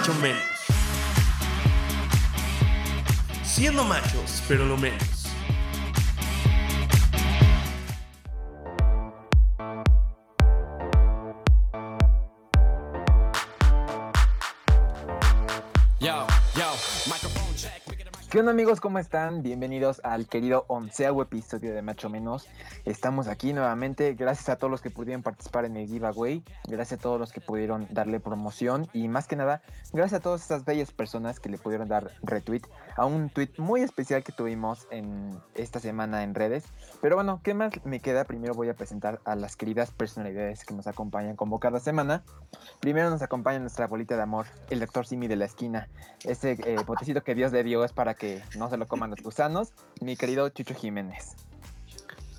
macho menos. Siendo machos, pero lo menos. ¿Qué onda amigos? ¿Cómo están? Bienvenidos al querido onceavo episodio de Macho Menos. Estamos aquí nuevamente. Gracias a todos los que pudieron participar en el giveaway. Gracias a todos los que pudieron darle promoción. Y más que nada, gracias a todas estas bellas personas que le pudieron dar retweet a un tweet muy especial que tuvimos en esta semana en redes. Pero bueno, ¿qué más me queda? Primero voy a presentar a las queridas personalidades que nos acompañan como cada semana. Primero nos acompaña nuestra bolita de amor, el doctor Simi de la esquina. Ese eh, potecito que Dios le dio es para que no se lo coman los gusanos, mi querido Chucho Jiménez.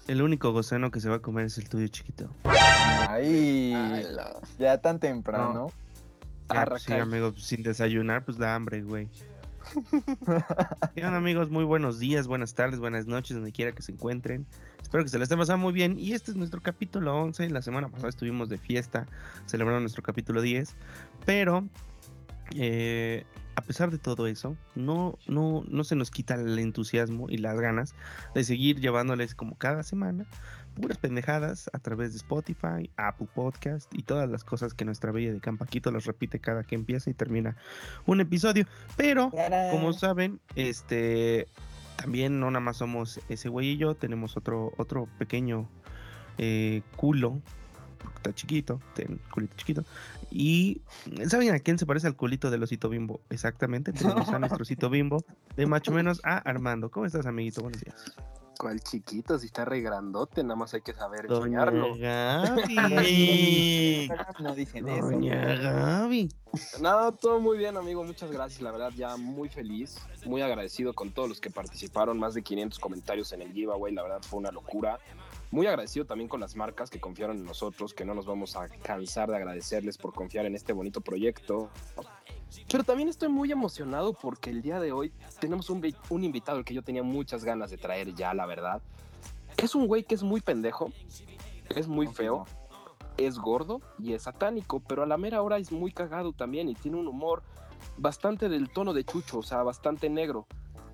El único gusano que se va a comer es el tuyo chiquito. Ay, ya tan temprano. Ah, pues sí, amigo, sin desayunar, pues da hambre, güey. Bien, amigos, muy buenos días, buenas tardes, buenas noches, donde quiera que se encuentren. Espero que se les esté pasando muy bien. Y este es nuestro capítulo 11. La semana pasada estuvimos de fiesta, celebrando nuestro capítulo 10. Pero eh, a pesar de todo eso, no, no, no se nos quita el entusiasmo y las ganas de seguir llevándoles como cada semana puras pendejadas a través de Spotify, Apple Podcast y todas las cosas que nuestra bella de Campaquito los repite cada que empieza y termina un episodio. Pero, como saben, este también no nada más somos ese güey y yo, tenemos otro, otro pequeño eh, culo está chiquito, tiene culito chiquito. Y ¿saben a quién se parece al culito del osito bimbo? Exactamente, tenemos a nuestro osito bimbo, de macho menos a Armando. ¿Cómo estás, amiguito? Buenos días. ¿Cuál chiquito? Si está re grandote, nada más hay que saber enseñarlo. Gaby. no dicen Doña eso. Gaby. Nada, todo muy bien, amigo. Muchas gracias. La verdad, ya muy feliz, muy agradecido con todos los que participaron. Más de 500 comentarios en el giveaway. La verdad, fue una locura. Muy agradecido también con las marcas que confiaron en nosotros, que no nos vamos a cansar de agradecerles por confiar en este bonito proyecto. Pero también estoy muy emocionado porque el día de hoy tenemos un, vi- un invitado al que yo tenía muchas ganas de traer ya, la verdad. Es un güey que es muy pendejo, es muy feo, es gordo y es satánico, pero a la mera hora es muy cagado también y tiene un humor bastante del tono de Chucho, o sea, bastante negro.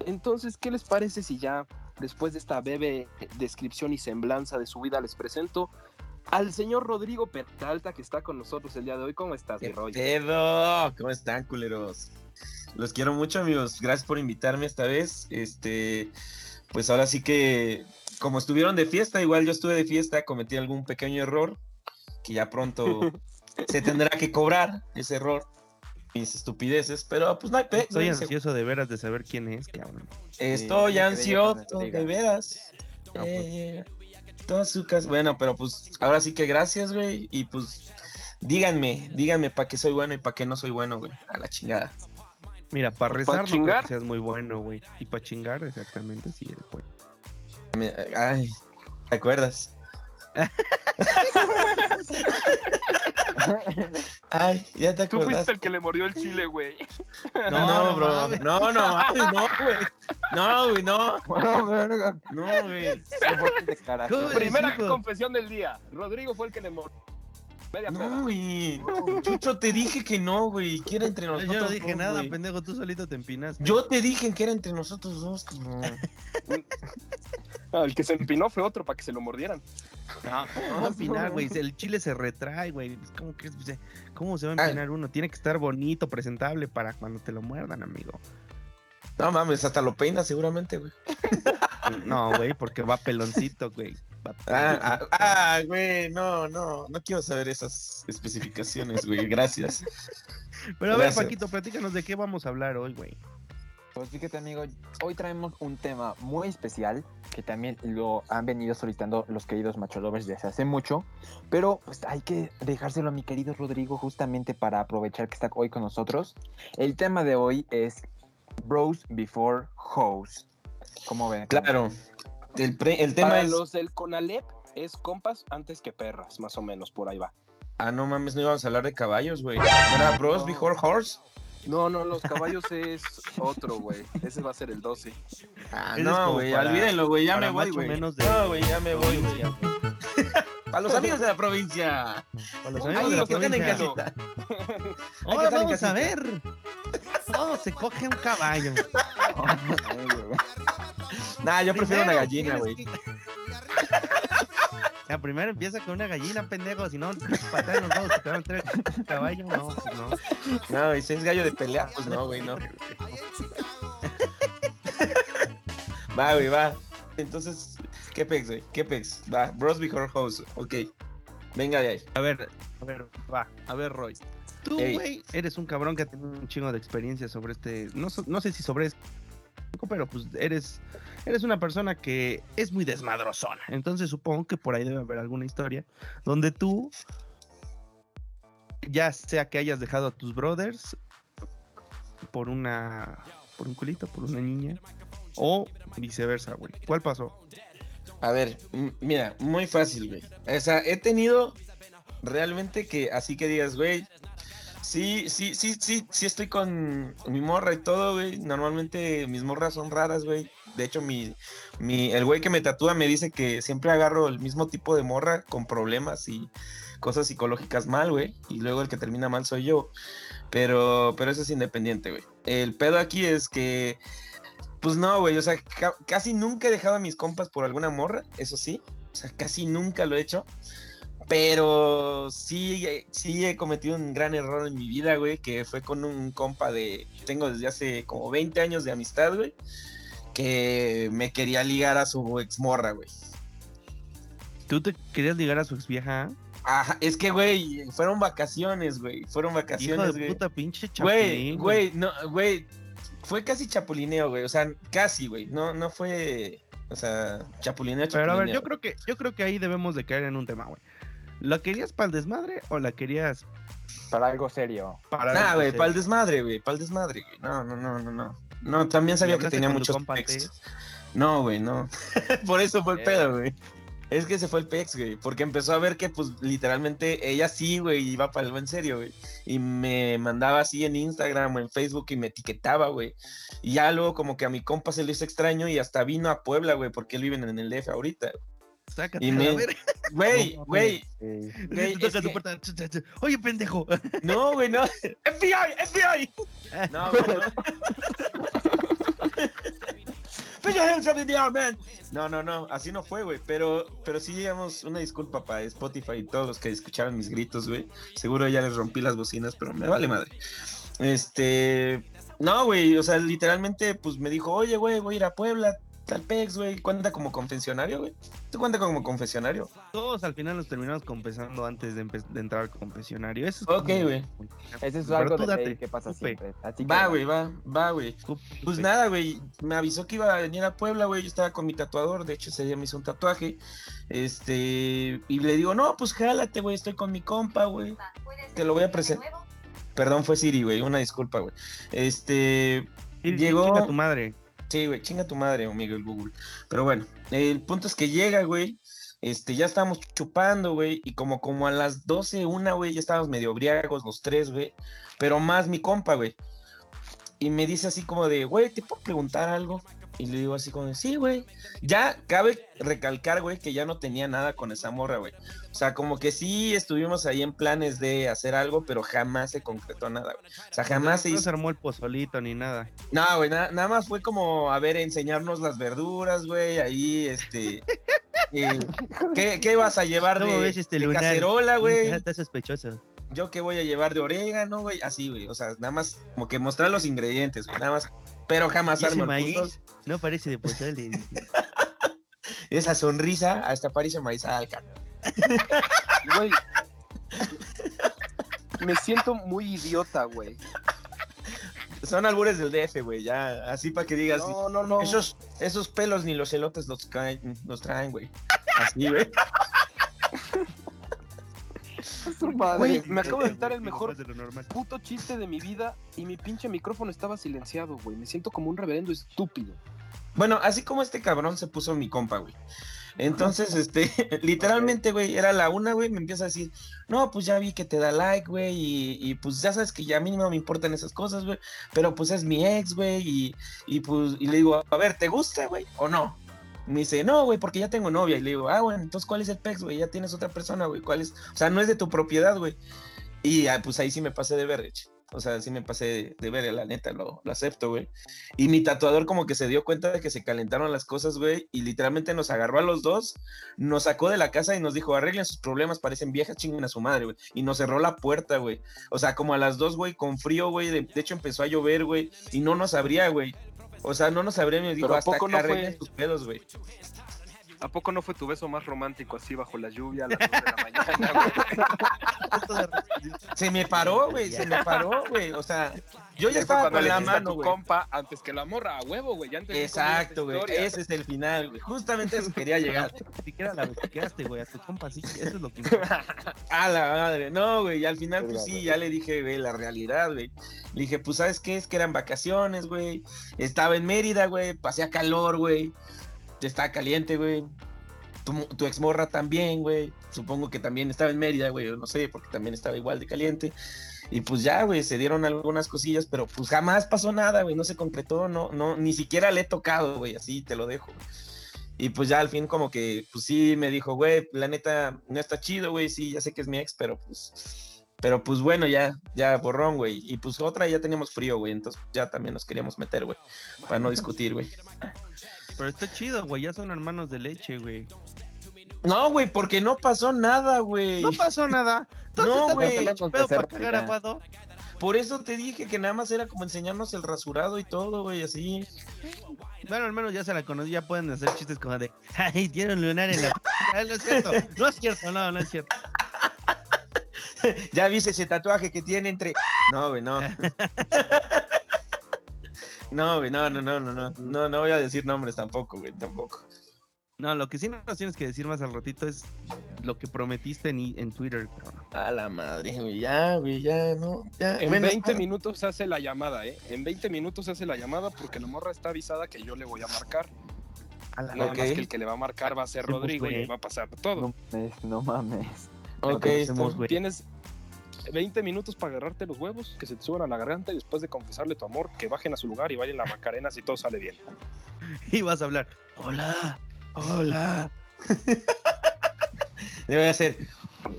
Entonces, ¿qué les parece si ya después de esta breve descripción y semblanza de su vida les presento al señor Rodrigo Peralta que está con nosotros el día de hoy? ¿Cómo estás, mi ¿Qué Roy? pedo? ¿Cómo están, culeros? Los quiero mucho, amigos. Gracias por invitarme esta vez. Este, pues ahora sí que, como estuvieron de fiesta, igual yo estuve de fiesta, cometí algún pequeño error que ya pronto se tendrá que cobrar ese error, mis estupideces, pero pues no hay pe- Estoy no ansioso de veras de saber quién es, cabrón. Estoy Sí, ansioso, de veras. No, pues. Eh, todas su cas- Bueno, pero pues ahora sí que gracias, güey. Y pues díganme, díganme para qué soy bueno y para qué no soy bueno, güey. A la chingada. Mira, para rezar no creo chingar? que seas muy bueno, güey. Y para chingar, exactamente, sí Ay, ¿te acuerdas? Ay, ya te Tú fuiste el que le mordió el chile, güey. No, bro. No, no, mames, no, güey. No, güey, no. No, güey. Qué botes de carajo. ¿Cómo Primera hijo? confesión del día. Rodrigo fue el que le mordió. Media. No, güey. Chucho, te dije que no, güey. Que era entre nosotros. Yo no dije dos, nada, güey. pendejo, tú solito te empinaste. Yo te dije que era entre nosotros dos, cabrón. Ah, el que se empinó fue otro para que se lo mordieran. No, ¿cómo va a empinar, güey? El chile se retrae, güey. Que, ¿Cómo se va a Ay. empinar uno? Tiene que estar bonito, presentable para cuando te lo muerdan, amigo. No mames, hasta lo peinas seguramente, güey. No, güey, porque va peloncito, güey. Va Ah, ah, ah, güey, no, no, no quiero saber esas especificaciones, güey, gracias. Pero a ver. Paquito, platícanos de qué vamos a hablar hoy, güey. Pues fíjate amigo, hoy traemos un tema muy especial que también lo han venido solicitando los queridos macho lovers desde hace mucho, pero pues hay que dejárselo a mi querido Rodrigo justamente para aprovechar que está hoy con nosotros. El tema de hoy es Bros Before Hoes. ¿Cómo ven? Claro, el, pre- el tema Para es... los del Conalep es compas antes que perras, más o menos, por ahí va. Ah, no mames, no íbamos a hablar de caballos, güey. ¿Era Bros No. Before Horse? No, no, los caballos es otro, güey. Ese va a ser el 12. Ah, Ese no, güey, olvídenlo, güey, ya me voy, güey. de- No, güey, ya me voy, güey. Para los amigos de la provincia. Para los Ahí amigos de la que están en provincia. casita. Ahora vamos a ver todo se coge un caballo. Nah, yo prefiero una gallina, güey. Ya, primero empieza con una gallina, pendejo. Si no, patada en los huevos, te va a meter el caballo. No, pues no. No, y si es gallo de pelea, pues no, güey, no. Va, güey, va. Entonces, ¿qué pex, güey? ¿Qué pex? Va, Bros Before House, ok. Venga de ahí. A ver, a ver, va, a ver, Roy. Tú, Ey. güey, eres un cabrón que ha tenido un chingo de experiencia sobre este. No, so- no sé si sobre este, pero pues eres, eres una persona que es muy desmadrozona. Entonces supongo que por ahí debe haber alguna historia donde tú, ya sea que hayas dejado a tus brothers por una. por un culito, por una niña, o viceversa, güey. ¿Cuál pasó? A ver, mira, muy fácil, güey. O sea, he tenido realmente que, así que digas, güey, sí, sí, sí, sí, sí estoy con mi morra y todo, güey. Normalmente mis morras son raras, güey. De hecho, mi, mi, el güey que me tatúa me dice que siempre agarro el mismo tipo de morra con problemas y cosas psicológicas mal, güey. Y luego el que termina mal soy yo. Pero, pero eso es independiente, güey. El pedo aquí es que pues no, güey, o sea, ca- casi nunca he dejado a mis compas por alguna morra, eso sí, o sea, casi nunca lo he hecho, pero sí, eh, sí he cometido un gran error en mi vida, güey, que fue con un compa de, tengo desde hace como 20 años de amistad, güey, que me quería ligar a su ex morra, güey. ¿Tú te querías ligar a su ex vieja? Ajá, es que, güey, fueron vacaciones, güey, fueron Hijo vacaciones, de güey. puta pinche Güey, chapulín. güey, no, güey, fue casi chapulineo, güey, o sea, casi, güey, no, no fue, o sea, chapulineo, Pero a ver, chapulineo. yo creo que yo creo que ahí debemos de caer en un tema, güey. ¿La querías para el desmadre o la querías Para algo serio. para Nah, güey, para el desmadre, güey, para el desmadre, güey. No, no, no, no, no. No, también sabía que tenía muchos antes? No, güey, no. Por eso fue el Eh. pedo, güey. Es que se fue el pex, güey, porque empezó a ver que, pues, literalmente, ella sí, güey, iba para algo en serio, güey. Y me mandaba así en Instagram o en Facebook y me etiquetaba, güey. Y ya luego como que a mi compa se le hizo extraño y hasta vino a Puebla, güey, porque él vive en el DF ahorita. Sácate Y me-. Güey, No, güey. Oye, pendejo. no, güey, no. FBI, FBI. No, güey, no. Put your hands up in the air, man. No, no, no, así no fue, güey. Pero, pero sí, digamos, una disculpa para Spotify y todos los que escucharon mis gritos, güey. Seguro ya les rompí las bocinas, pero me vale madre. Este. No, güey, o sea, literalmente, pues me dijo, oye, güey, voy a ir a Puebla, tal pex, güey. Cuenta como confesionario, güey. ¿Tú cuenta como confesionario? Todos al final nos terminamos confesando antes de, entrar al confesionario. Eso es Ok, como- güey. Ese es algo tú de date, que pasa siempre. Así que, Va, güey, va, va, güey. Pues nada, güey, me avisó que iba a venir a Puebla, güey, yo estaba con mi tatuador, de hecho ese día me hizo un tatuaje, este, y le digo, no, pues jálate, güey, estoy con mi compa, güey, te lo voy a presentar. Perdón, fue Siri, güey, una disculpa, güey. Este, Sí, sí, llegó- chinga tu madre. Sí, güey, chinga tu madre, amigo, el Google. Pero bueno, el punto es que llega, güey, este, ya estábamos chupando, güey, y como, como a las 12, una, güey, ya estábamos medio briagos los tres, güey, pero más mi compa, güey. Y me dice así como de, güey, ¿te puedo preguntar algo? Y le digo así como sí, güey. Ya cabe recalcar, güey, que ya no tenía nada con esa morra, güey. O sea, como que sí estuvimos ahí en planes de hacer algo, pero jamás se concretó nada, güey. O sea, jamás se no hizo. se armó el pozolito ni nada. No, güey, na- nada más fue como, a ver, enseñarnos las verduras, güey, ahí, este... eh, ¿qué, qué vas a llevar ¿Cómo de, ves este de lunar? cacerola, güey? Está sospechoso. Yo qué voy a llevar de orégano, güey, así, güey. O sea, nada más como que mostrar los ingredientes, güey, nada más. Pero jamás ¿Y ese armo el maíz? No parece de pozole. Esa sonrisa hasta parece maíz alca. Güey. Me siento muy idiota, güey. Son albures del DF, güey, ya, así para que digas. No, no, no. Esos, esos pelos ni los elotes los, caen- los traen, güey. Así, güey. Su madre. Güey, me acabo de quitar el Más mejor de lo normal. puto chiste de mi vida y mi pinche micrófono estaba silenciado, güey. Me siento como un reverendo estúpido. Bueno, así como este cabrón se puso mi compa, güey. Entonces, este, literalmente, güey, era la una, güey, me empieza a decir, no, pues ya vi que te da like, güey, y, y, pues ya sabes que ya a mí no me importan esas cosas, güey, pero pues es mi ex, güey, y, y pues, y le digo, a ver, ¿te gusta, güey, o no? Me dice, no, güey, porque ya tengo novia, y le digo, ah, bueno, entonces, ¿cuál es el pex, güey? Ya tienes otra persona, güey, ¿cuál es? O sea, no es de tu propiedad, güey. Y ah, pues ahí sí me pasé de verga. O sea, sí me pasé de ver, la neta, lo, lo acepto, güey. Y mi tatuador como que se dio cuenta de que se calentaron las cosas, güey, y literalmente nos agarró a los dos, nos sacó de la casa y nos dijo, arreglen sus problemas, parecen viejas, chinguen a su madre, güey. Y nos cerró la puerta, güey. O sea, como a las dos, güey, con frío, güey. De, de hecho empezó a llover, güey, y no nos abría, güey. O sea, no nos abría, me dijo, Pero ¿a hasta poco que no arreglen sus pedos, güey. ¿A poco no fue tu beso más romántico así bajo la lluvia a las 2 de la mañana, güey? Se me paró, güey, se me paró, güey. O sea, yo ya estaba cuando con le la a mano, tu compa antes que la morra a huevo, güey. Ya Exacto, güey. Ese es el final, güey. Justamente eso quería llegar. Ni siquiera la besuqueaste, güey, a tu compa, sí, eso es lo que... A la madre. No, güey. Y al final, pues sí, ya le dije, güey, la realidad, güey. Le dije, pues, ¿sabes qué? Es que eran vacaciones, güey. Estaba en Mérida, güey. Pasé a calor, güey. Estaba caliente, güey. Tu, tu exmorra también, güey. Supongo que también estaba en Mérida, güey. yo No sé, porque también estaba igual de caliente. Y pues ya, güey, se dieron algunas cosillas, pero pues jamás pasó nada, güey. No se concretó, no, no, ni siquiera le he tocado, güey. Así te lo dejo. Y pues ya al fin como que, pues sí, me dijo, güey, la neta, no está chido, güey, sí, ya sé que es mi ex, pero pues, pero pues bueno, ya, ya borrón, güey. Y pues otra ya teníamos frío, güey, entonces ya también nos queríamos meter, güey, para no discutir, güey. Pero está chido, güey, ya son hermanos de leche, güey. No, güey, porque no pasó nada, güey. No pasó nada. No, güey. Por eso te dije que nada más era como enseñarnos el rasurado y todo, güey, así. Bueno, al menos ya se la conocí, ya pueden hacer chistes como de, ay, tiene un lunar en la... Ah, no es cierto, no es cierto, no, no es cierto. Ya viste ese tatuaje que tiene entre. No, güey, no. No, güey, no, no, no, no, no. No, no voy a decir nombres tampoco, güey, tampoco. No, lo que sí nos tienes que decir más al ratito es lo que prometiste en, en Twitter, cabrón. A la madre, güey, ya, güey, ya, no. Ya. En Bueno, 20 minutos se hace la llamada, ¿eh? En 20 minutos se hace la llamada porque la morra está avisada que yo le voy a marcar. A la Nada Ok. más que el que le va a marcar va a ser Rodrigo y le va a pasar todo. No mames, no mames. Ok. Tienes 20 minutos para agarrarte los huevos, que se te suban a la garganta y después de confesarle tu amor, que bajen a su lugar y vayan a la Macarena si todo sale bien. Y vas a hablar, hola, hola. Debe hacer.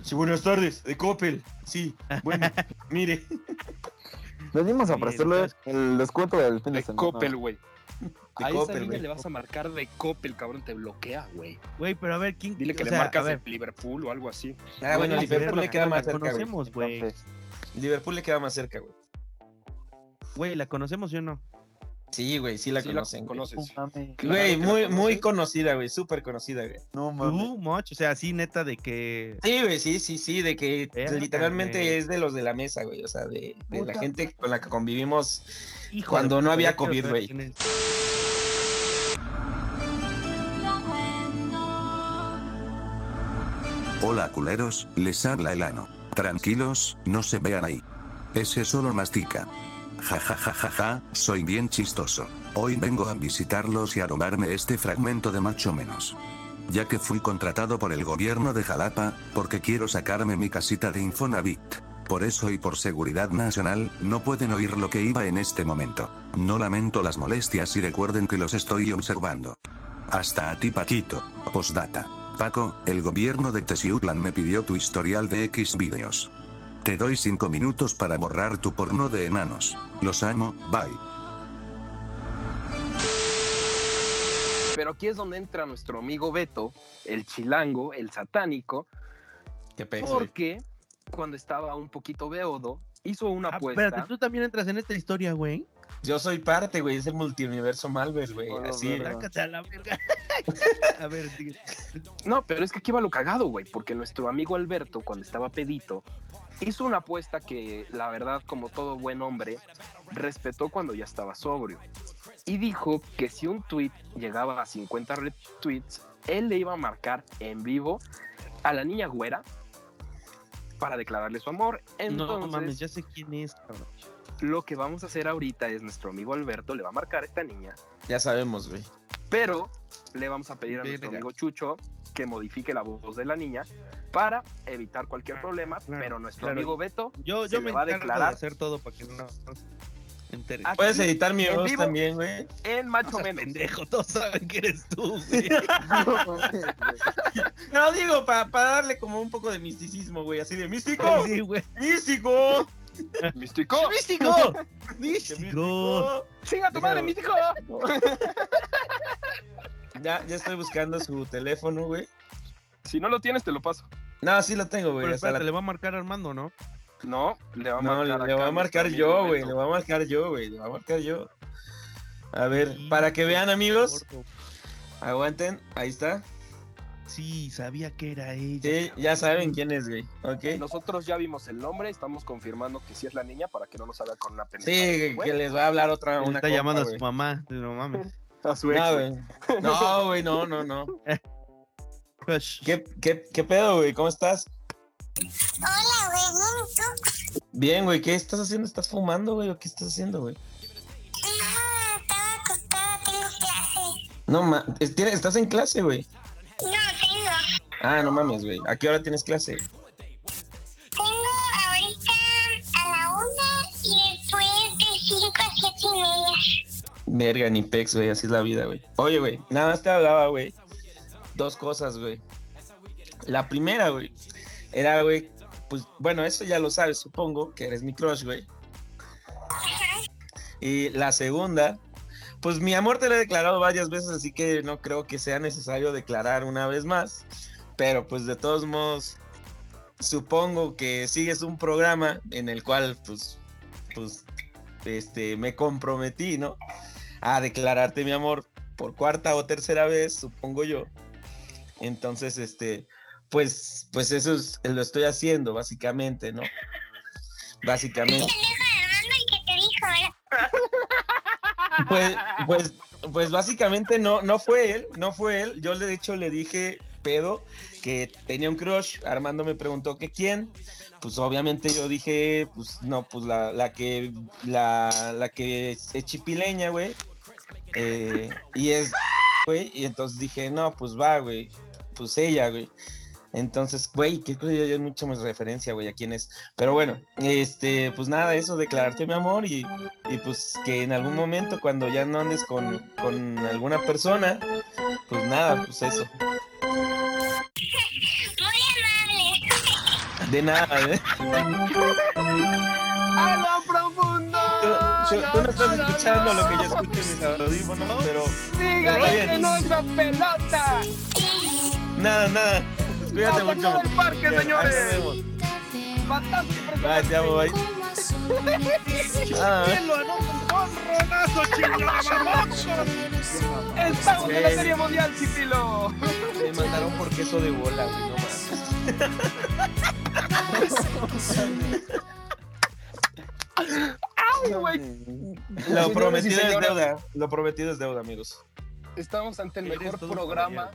Sí, buenas tardes, de Coppel. Sí, bueno, mire. Venimos a ofrecerle el descuento del fin de De semana. Coppel, güey. De A esa Coppel, niña güey. le vas a marcar de Coppel, cabrón, te bloquea, güey. Güey, pero a ver, ¿quién? Dile que o le sea, a marcas de Liverpool o algo así. Ah, bueno, güey, Liverpool le queda más cerca, conocemos, güey. Liverpool le queda más cerca, güey. Güey, ¿la conocemos o no? Sí, güey, sí la Sí conocen. conoces. mames. Güey, muy, muy conocida, güey, súper conocida, güey. No mames. Tú, Moch, o sea, así neta de que... Sí, güey, sí, sí, sí, de que literalmente güey. es de los de la mesa, güey, o sea, de, de la gente con la que convivimos. Hijo Cuando no puta, había COVID, güey. Hola culeros, les habla el ano. Tranquilos, no se vean ahí. Ese solo mastica. Ja ja ja ja ja, soy bien chistoso. Hoy vengo a visitarlos y a robarme este fragmento de macho menos. Ya que fui contratado por el gobierno de Jalapa, porque quiero sacarme mi casita de Infonavit. Por eso y por seguridad nacional, no pueden oír lo que iba en este momento. No lamento las molestias y recuerden que los estoy observando. Hasta a ti Paquito. Postdata. Paco, el gobierno de Tesiutlan me pidió tu historial de X vídeos. Te doy 5 minutos para borrar tu porno de enanos. Los amo, bye. Pero aquí es donde entra nuestro amigo Beto, el chilango, el satánico, Qué peso, porque cuando estaba un poquito beodo, hizo una Ah, apuesta. espérate, tú también entras en esta historia, güey. Yo soy parte, güey, es el multiuniverso Malver, güey. Así, a la verga. a ver, sigue. No, pero es que aquí va lo cagado, güey, porque nuestro amigo Alberto, cuando estaba pedito, hizo una apuesta que, la verdad, como todo buen hombre, respetó cuando ya estaba sobrio. Y dijo que si un tweet llegaba a 50 retweets, él le iba a marcar en vivo a la niña güera para declararle su amor. Entonces, no mames, ya sé quién es, cabrón. lo que vamos a hacer ahorita es nuestro amigo Alberto le va a marcar a esta niña, ya sabemos, güey. pero le vamos a pedir a nuestro amigo Chucho que modifique la voz de la niña para evitar cualquier problema, Claro, pero nuestro claro. amigo Beto Yo, Se yo me va a declarar. de hacer todo para que no, entere. Puedes editar mi voz vivo. también, güey. en Macho seas Menos. pendejo, todos saben que eres tú, güey. No digo, para darle como un poco de misticismo, güey, así de místico, Sí, güey. místico. ¡Místico! ¡Místico! ¡Místico! ¡Chinga tu madre, místico! Ya, ya estoy buscando su teléfono, güey. Si no lo tienes, te lo paso. No, sí lo tengo, güey. Pero espérate, la- le va a marcar Armando, ¿no? No, le va a No, marcar le, acá le voy a nuestro marcar yo, güey. Le voy a marcar yo, güey. Le voy a marcar yo. A ver, para que vean, amigos. Aguanten, ahí está. Sí, sabía que era ella. Sí, ya saben quién es, güey. ¿Ok? Nosotros ya vimos el nombre, estamos confirmando que sí es la niña para que no nos haga con una pendeja. Sí, que les va a hablar otra una está compa, llamando a su mamá. No mames. A su ex. No, güey. No, güey, no, no. ¿Qué, qué, qué pedo, güey? ¿Cómo estás? Hola, güey, bien, ¿y tú? Bien, güey. ¿Qué estás haciendo? ¿Estás fumando, güey? ¿O qué estás haciendo, güey? No, estaba acostada, tengo clase. No, ma estás en clase, güey. No, tengo. Ah, no mames, güey. ¿A qué hora tienes clase? Verga, ni pex, güey. Así es la vida, güey. Oye, güey. Nada más te hablaba, güey. Dos cosas, güey. La primera, güey. Era, güey. Pues, bueno, eso ya lo sabes, supongo, que eres mi crush, güey. Y la segunda, pues mi amor te lo he declarado varias veces, así que no creo que sea necesario declarar una vez más. Pero pues de todos modos, supongo que sigues un programa en el cual, pues, pues, este, me comprometí, ¿no? A declararte mi amor por cuarta o tercera vez, supongo yo. Entonces, este, pues, pues eso es, lo estoy haciendo, básicamente, ¿no? Básicamente. Pues, pues, pues básicamente no, no fue él, no fue él. Yo de hecho le dije, pedo, que tenía un crush. Armando me preguntó que quién. Pues obviamente yo dije, pues no, pues la, la que, la, la que es chipileña, güey. Eh, y es, güey, y entonces dije, no, pues va, güey. Pues ella, güey. Entonces, güey, que creo yo mucho más referencia, güey, a quién es. Pero bueno, este, pues nada, eso, declararte mi amor y, y pues que en algún momento cuando ya no andes con, con alguna persona, pues nada, pues eso. De nada, ¿eh? ¡A lo profundo! Tú, tú- tú no estás escuchando lo que yo escucho en mis audífonos, pero ¡Dígale bien. que no es la pelota! nada, nada. Cuídate ¡Vamos mucho. al parque, nos señores! ¡Fantástico! Bye, te amo, bye. Ah, ¡Cielo, anota un ronazo! ¡Estamos en la. Serie Mundial, Chipilo! me mandaron por queso de bola, güey, no mames. ¡Ay, güey! Lo prometido es deuda. Lo prometido es deuda, amigos. Estamos ante el mejor programa.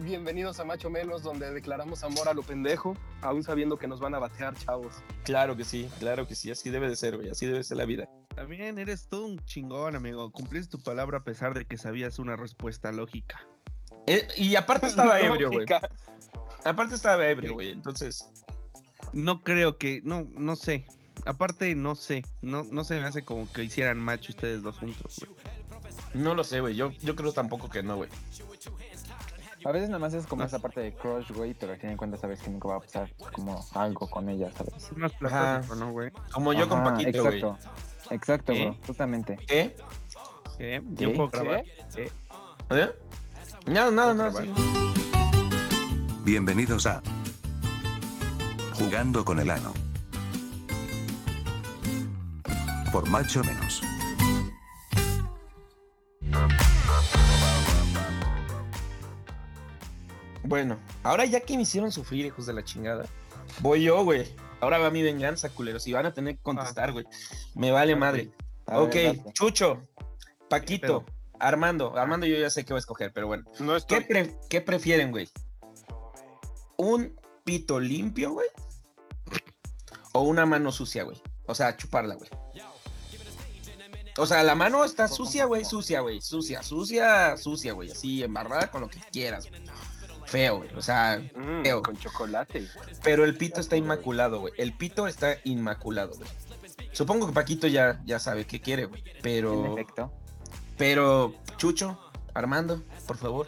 Bienvenidos a Macho Menos, donde declaramos amor a lo pendejo, aún sabiendo que nos van a batear, chavos. Claro que sí, claro que sí. Así debe de ser, güey. Así debe ser la vida. También eres todo un chingón, amigo. Cumpliste tu palabra a pesar de que sabías una respuesta lógica. Eh, y aparte estaba ebrio, güey. Aparte estaba ebrio, güey. Entonces, No creo que, no, no sé. Aparte, no sé. No, no se me hace como que hicieran match ustedes dos juntos, güey. no lo sé, güey. Yo, yo creo tampoco que no, güey. A veces nada más es como esa parte de crush, güey, pero al fin de cuentas sabes que nunca va a pasar como algo con ella, ¿sabes? Es más platónico, ¿no, güey? Como yo con Paquito, güey. Exacto, exacto, ¿Eh? bro, justamente. ¿Qué? ¿Qué? ¿Qué? ¿Yo puedo ¿Qué? grabar? ¿Eh? Nada, nada, nada. Bienvenidos a Jugando con el ano. Por macho menos. Bueno, ahora ya que me hicieron sufrir, hijos de la chingada, voy yo, güey. Ahora va mi venganza, culeros. Y van a tener que contestar, güey. Me vale madre. Ok. Chucho, Paquito? Armando. Armando yo ya sé qué voy a escoger, pero bueno. No ¿Qué, estoy. pre- qué prefieren, güey? ¿Un pito limpio, güey? ¿O una mano sucia, güey? O sea, chuparla, güey. O sea, la mano está sucia, güey, sucia, güey. Sucia, sucia, sucia, güey. Así, embarrada con lo que quieras, güey. Feo, güey. O sea, Mm, Feo. con chocolate. pero el pito está inmaculado, güey. El pito está inmaculado, güey. Supongo que Paquito ya, ya sabe qué quiere, güey. En Pero, efecto. pero, Chucho, Armando, por favor.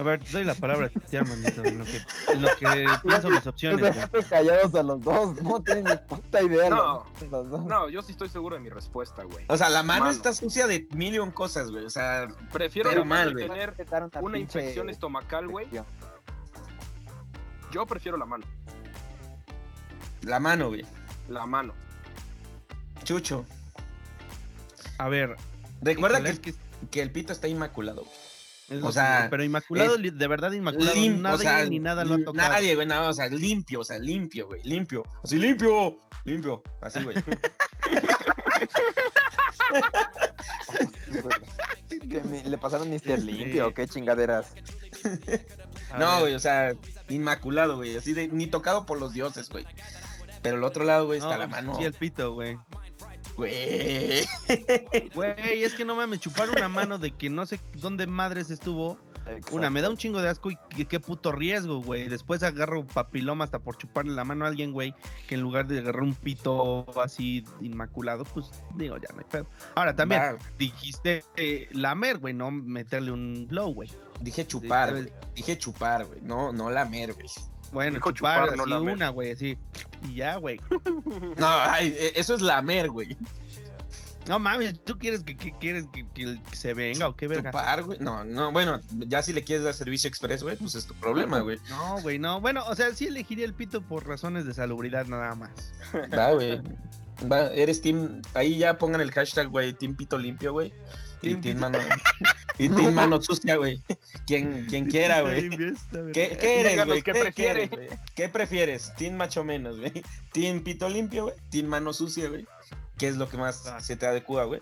A ver, doy la palabra a ti, Armandito, en lo que, en lo que pienso mis opciones. güey. dejaste callados a los dos, no tienen ni puta idea. No. los- los dos. No, yo sí estoy seguro de mi respuesta, güey. O sea, la mano, Mano. está sucia de million cosas, güey. O sea, Prefiero Pero no mal, güey. tener una infección estomacal, güey. Yo prefiero la mano. la mano, güey. La mano. Chucho. A ver, Recuerda que, que el pito está inmaculado. güey. Es o sea, que- pero inmaculado, li- de verdad inmaculado, Lim- nadie o sea, ni nada lo ha tocado. Nadie, güey, nada, o sea, limpio, o sea, limpio, güey, limpio. Así, limpio, limpio. Así, güey. Que me- le pasaron Mr. Limpio, ¿o qué chingaderas. No, güey, o sea, inmaculado, güey. Así de, ni tocado por los dioses, güey. Pero el otro lado, güey, está no, la mano. Sí, el pito, güey. Güey. Güey, es que no mames, chupar una mano de que no sé dónde madres estuvo. Una, me da un chingo de asco y qué, qué puto riesgo, güey. Después agarro papiloma hasta por chuparle la mano a alguien, güey, que en lugar de agarrar un pito así inmaculado, pues digo, ya no hay pedo. Ahora también, dijiste eh, lamer, güey, no meterle un blow, güey. dije chupar, Sí, güey. Dije chupar, güey. No, no lamer, güey. Bueno, Dijo chupar, chupar, no así lamer. una, güey, así. Y ya, güey. No, ay, eh, eso es lamer, güey. No mames, ¿tú quieres que, que- quieres que, que se venga o qué verga? Chupar, güey. No, no, bueno, ya si le quieres dar servicio express, güey, pues es tu problema, güey. No, güey, no. Bueno, o sea, sí elegiría el pito por razones de salubridad nada más. Va, güey. Va, eres team. Ahí ya pongan el hashtag, güey. Team pito limpio, güey. Y mano. Y team mano sucia, güey. Quien, quien quiera, güey. ¿Qué, qué eres, güey? qué ¿Qué, prefiere. quieres, güey? ¿Qué prefieres? Team macho menos, güey. Team pito limpio, güey. Team mano sucia, güey. ¿Qué es lo que más Ah. se te adecua, güey?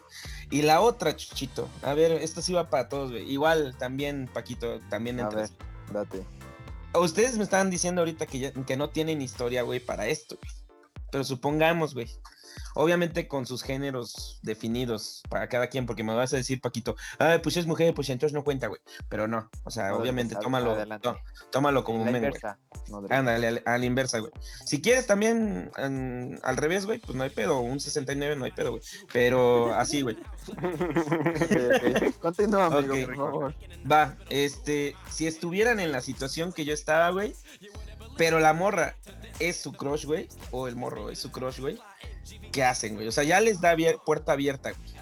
Y la otra, Chuchito. A ver, esta sí va para todos, güey. Igual, también, Paquito, también A entras. ver, date. Ustedes me estaban diciendo ahorita que, ya- que no tienen historia, güey, para esto, güey. Pero supongamos, güey. Obviamente con sus géneros definidos para cada quien, porque me vas a decir, Paquito, ah, pues es mujer, pues entonces no cuenta, güey. Pero no, o sea, No, obviamente, tómalo, tómalo como un men, güey. Ándale, al- a la inversa, güey. Si quieres también en- al revés, güey, pues no hay pedo. Un 69 no hay pedo, güey. Pero así, güey. Continúa, amigo, por favor. Va, este, si estuvieran en la situación que yo estaba, güey, pero la morra es su crush, güey, o el morro es su crush, güey, ¿qué hacen, güey? O sea, ya les da abier- puerta abierta, güey.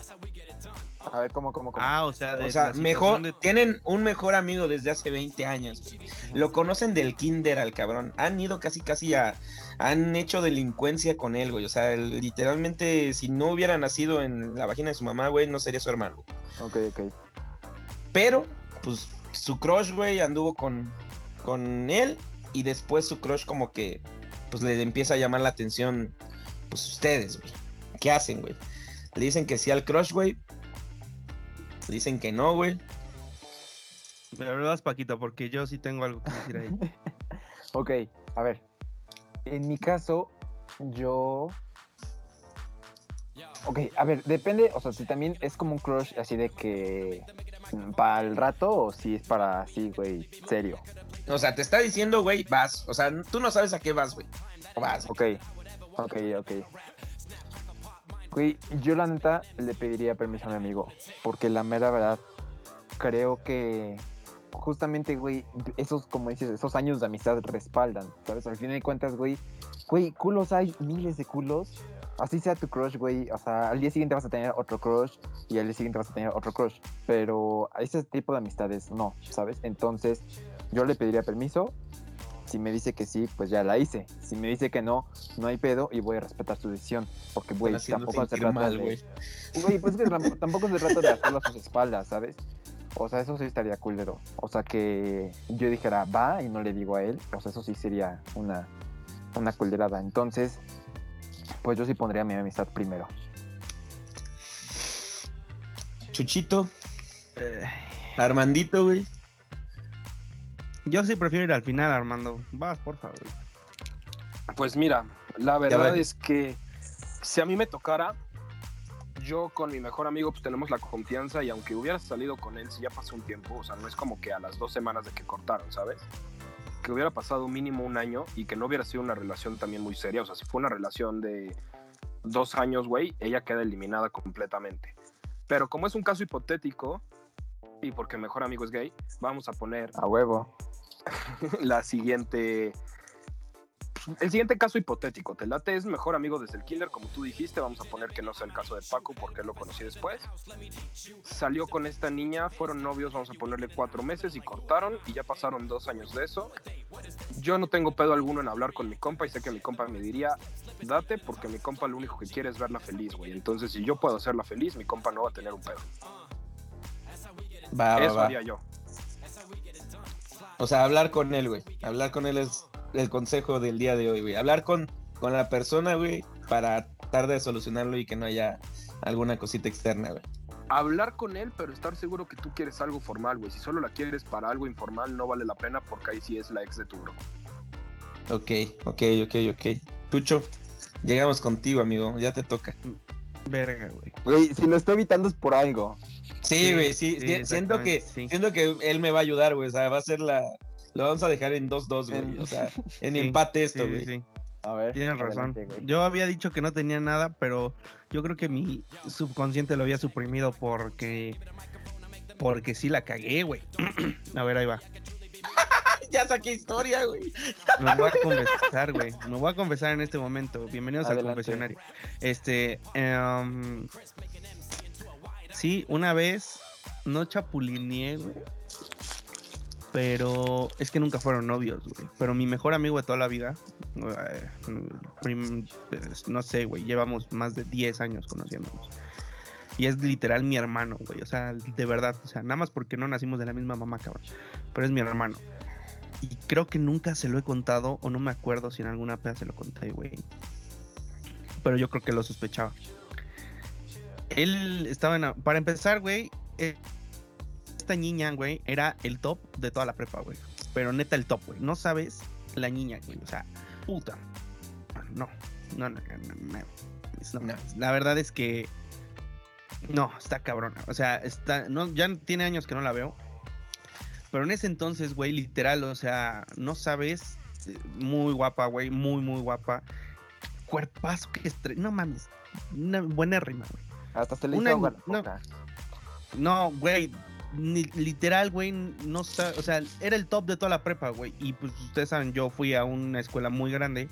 A ver, ¿cómo, cómo, cómo? Ah, o sea, de O sea, mejor, de- tienen un mejor amigo desde hace 20 años, güey. Lo conocen del kinder al cabrón. Han ido casi, casi a, han hecho delincuencia con él, güey. O sea, él, literalmente, si no hubiera nacido en la vagina de su mamá, güey, no sería su hermano. Ok, ok. Pero, pues, su crush, güey, anduvo con, con él y después su crush como que, pues, le empieza a llamar la atención, pues, ustedes, güey. ¿Qué hacen, güey? Le dicen que sí al crush, güey. Le dicen que no, güey. Pero lo das, Paquito, porque yo sí tengo algo que decir ahí. Ok, a ver. En mi caso, yo. Ok, a ver, depende, o sea, si también es como un crush así de que. mm, ¿Para el rato o si es para así, güey, serio? O sea, te está diciendo, güey, vas. O sea, tú no sabes a qué vas, güey. Vas. Ok, ok, ok. Güey, yo la neta le pediría permiso a mi amigo, porque la mera verdad, creo que justamente, güey, esos, como dices, esos años de amistad respaldan, ¿sabes? Al fin de cuentas, güey, güey, culos hay miles de culos. Así sea tu crush, güey, o sea, al día siguiente vas a tener otro crush y al día siguiente vas a tener otro crush, pero a ese tipo de amistades no, ¿sabes? Entonces, yo le pediría permiso, si me dice que sí, pues ya la hice. Si me dice que no, no hay pedo y voy a respetar su decisión. Porque, güey, tampoco se trata mal, de... güey. Pues que tampoco se trata de hacerlo a sus espaldas, ¿sabes? O sea, eso sí estaría culero. O sea, que yo dijera, va, y no le digo a él. O sea, eso sí sería una, una culderada. Entonces, pues yo sí pondría mi amistad primero. Chuchito, Eh, Armandito, güey. yo sí prefiero ir al final, Armando. Vas, por favor. Pues mira, la verdad es que si a mí me tocara, yo con mi mejor amigo pues tenemos la confianza y aunque hubiera salido con él si ya pasó un tiempo, o sea, no es como que a las dos semanas de que cortaron, ¿sabes? Que hubiera pasado mínimo un año y que no hubiera sido una relación también muy seria, o sea, si fue una relación de dos años, güey, ella queda eliminada completamente. Pero como es un caso hipotético, y porque mejor amigo es gay, vamos a poner A huevo. la siguiente. El siguiente caso hipotético. Te late es mejor amigo desde el killer, como tú dijiste. Vamos a poner que no sea el caso de Paco porque lo conocí después. Salió con esta niña, fueron novios, vamos a ponerle cuatro meses y cortaron. Y ya pasaron dos años de eso. Yo no tengo pedo alguno en hablar con mi compa y sé que mi compa me diría, date, porque mi compa lo único que quiere es verla feliz, güey. Entonces, si yo puedo hacerla feliz, mi compa no va a tener un pedo. Va, va, Eso va. haría yo. O sea, hablar con él, güey. Hablar con él es el consejo del día de hoy, güey. Hablar con, con la persona, güey, para tratar de solucionarlo y que no haya alguna cosita externa, güey. hablar con él, pero estar seguro que tú quieres algo formal, güey. Si solo la quieres para algo informal, no vale la pena porque ahí sí es la ex de tu bro. Ok, ok, ok, ok. Tucho, llegamos contigo, amigo. Ya te toca. Verga, güey. Güey, si lo estoy evitando es por algo. Sí, güey, sí. sí, si- siento que, sí. siento que él me va a ayudar, güey. O sea, va a ser la. Lo vamos a dejar en 2-2, güey. O sea, en Sí, empate esto, güey. sí. A ver. Tienes razón. adelante. Yo había dicho que no tenía nada, pero yo creo que mi subconsciente lo había suprimido porque. Porque sí la cagué, güey. A ver, ahí va. Ya saqué historia, güey. Me voy a confesar, güey. Me voy a confesar en este momento. Bienvenidos al confesionario. Este. em, sí, una vez no chapulineé, güey. Pero es que nunca fueron novios, güey. Pero mi mejor amigo de toda la vida, eh, pues, no sé, güey, llevamos más de 10 años conociéndonos. Y es literal mi hermano, güey. O sea, de verdad. O sea, nada más porque no nacimos de la misma mamá, cabrón. Pero es mi hermano. Y creo que nunca se lo he contado, o no me acuerdo si en alguna peda se lo conté, güey. Pero yo creo que lo sospechaba. Él estaba en. Para empezar, güey, eh, esta niña, güey, era el top de toda la prepa, güey. Pero neta, el top, güey. No sabes la niña, güey. O sea, puta. No, no, no, no, no. La verdad es que. No, está cabrona. O sea, está. No, ya tiene años que no la veo. Pero en ese entonces, güey, literal, o sea, no sabes. eh, Muy guapa, güey, muy, muy guapa. Cuerpazo que estre... No mames. Una buena rima, güey. Hasta se le Una- hizo agua la no. boca. No, güey. Ni- literal, güey, no sa- o sea, era el top de toda la prepa, güey. Y pues ustedes saben, yo fui a una escuela muy grande.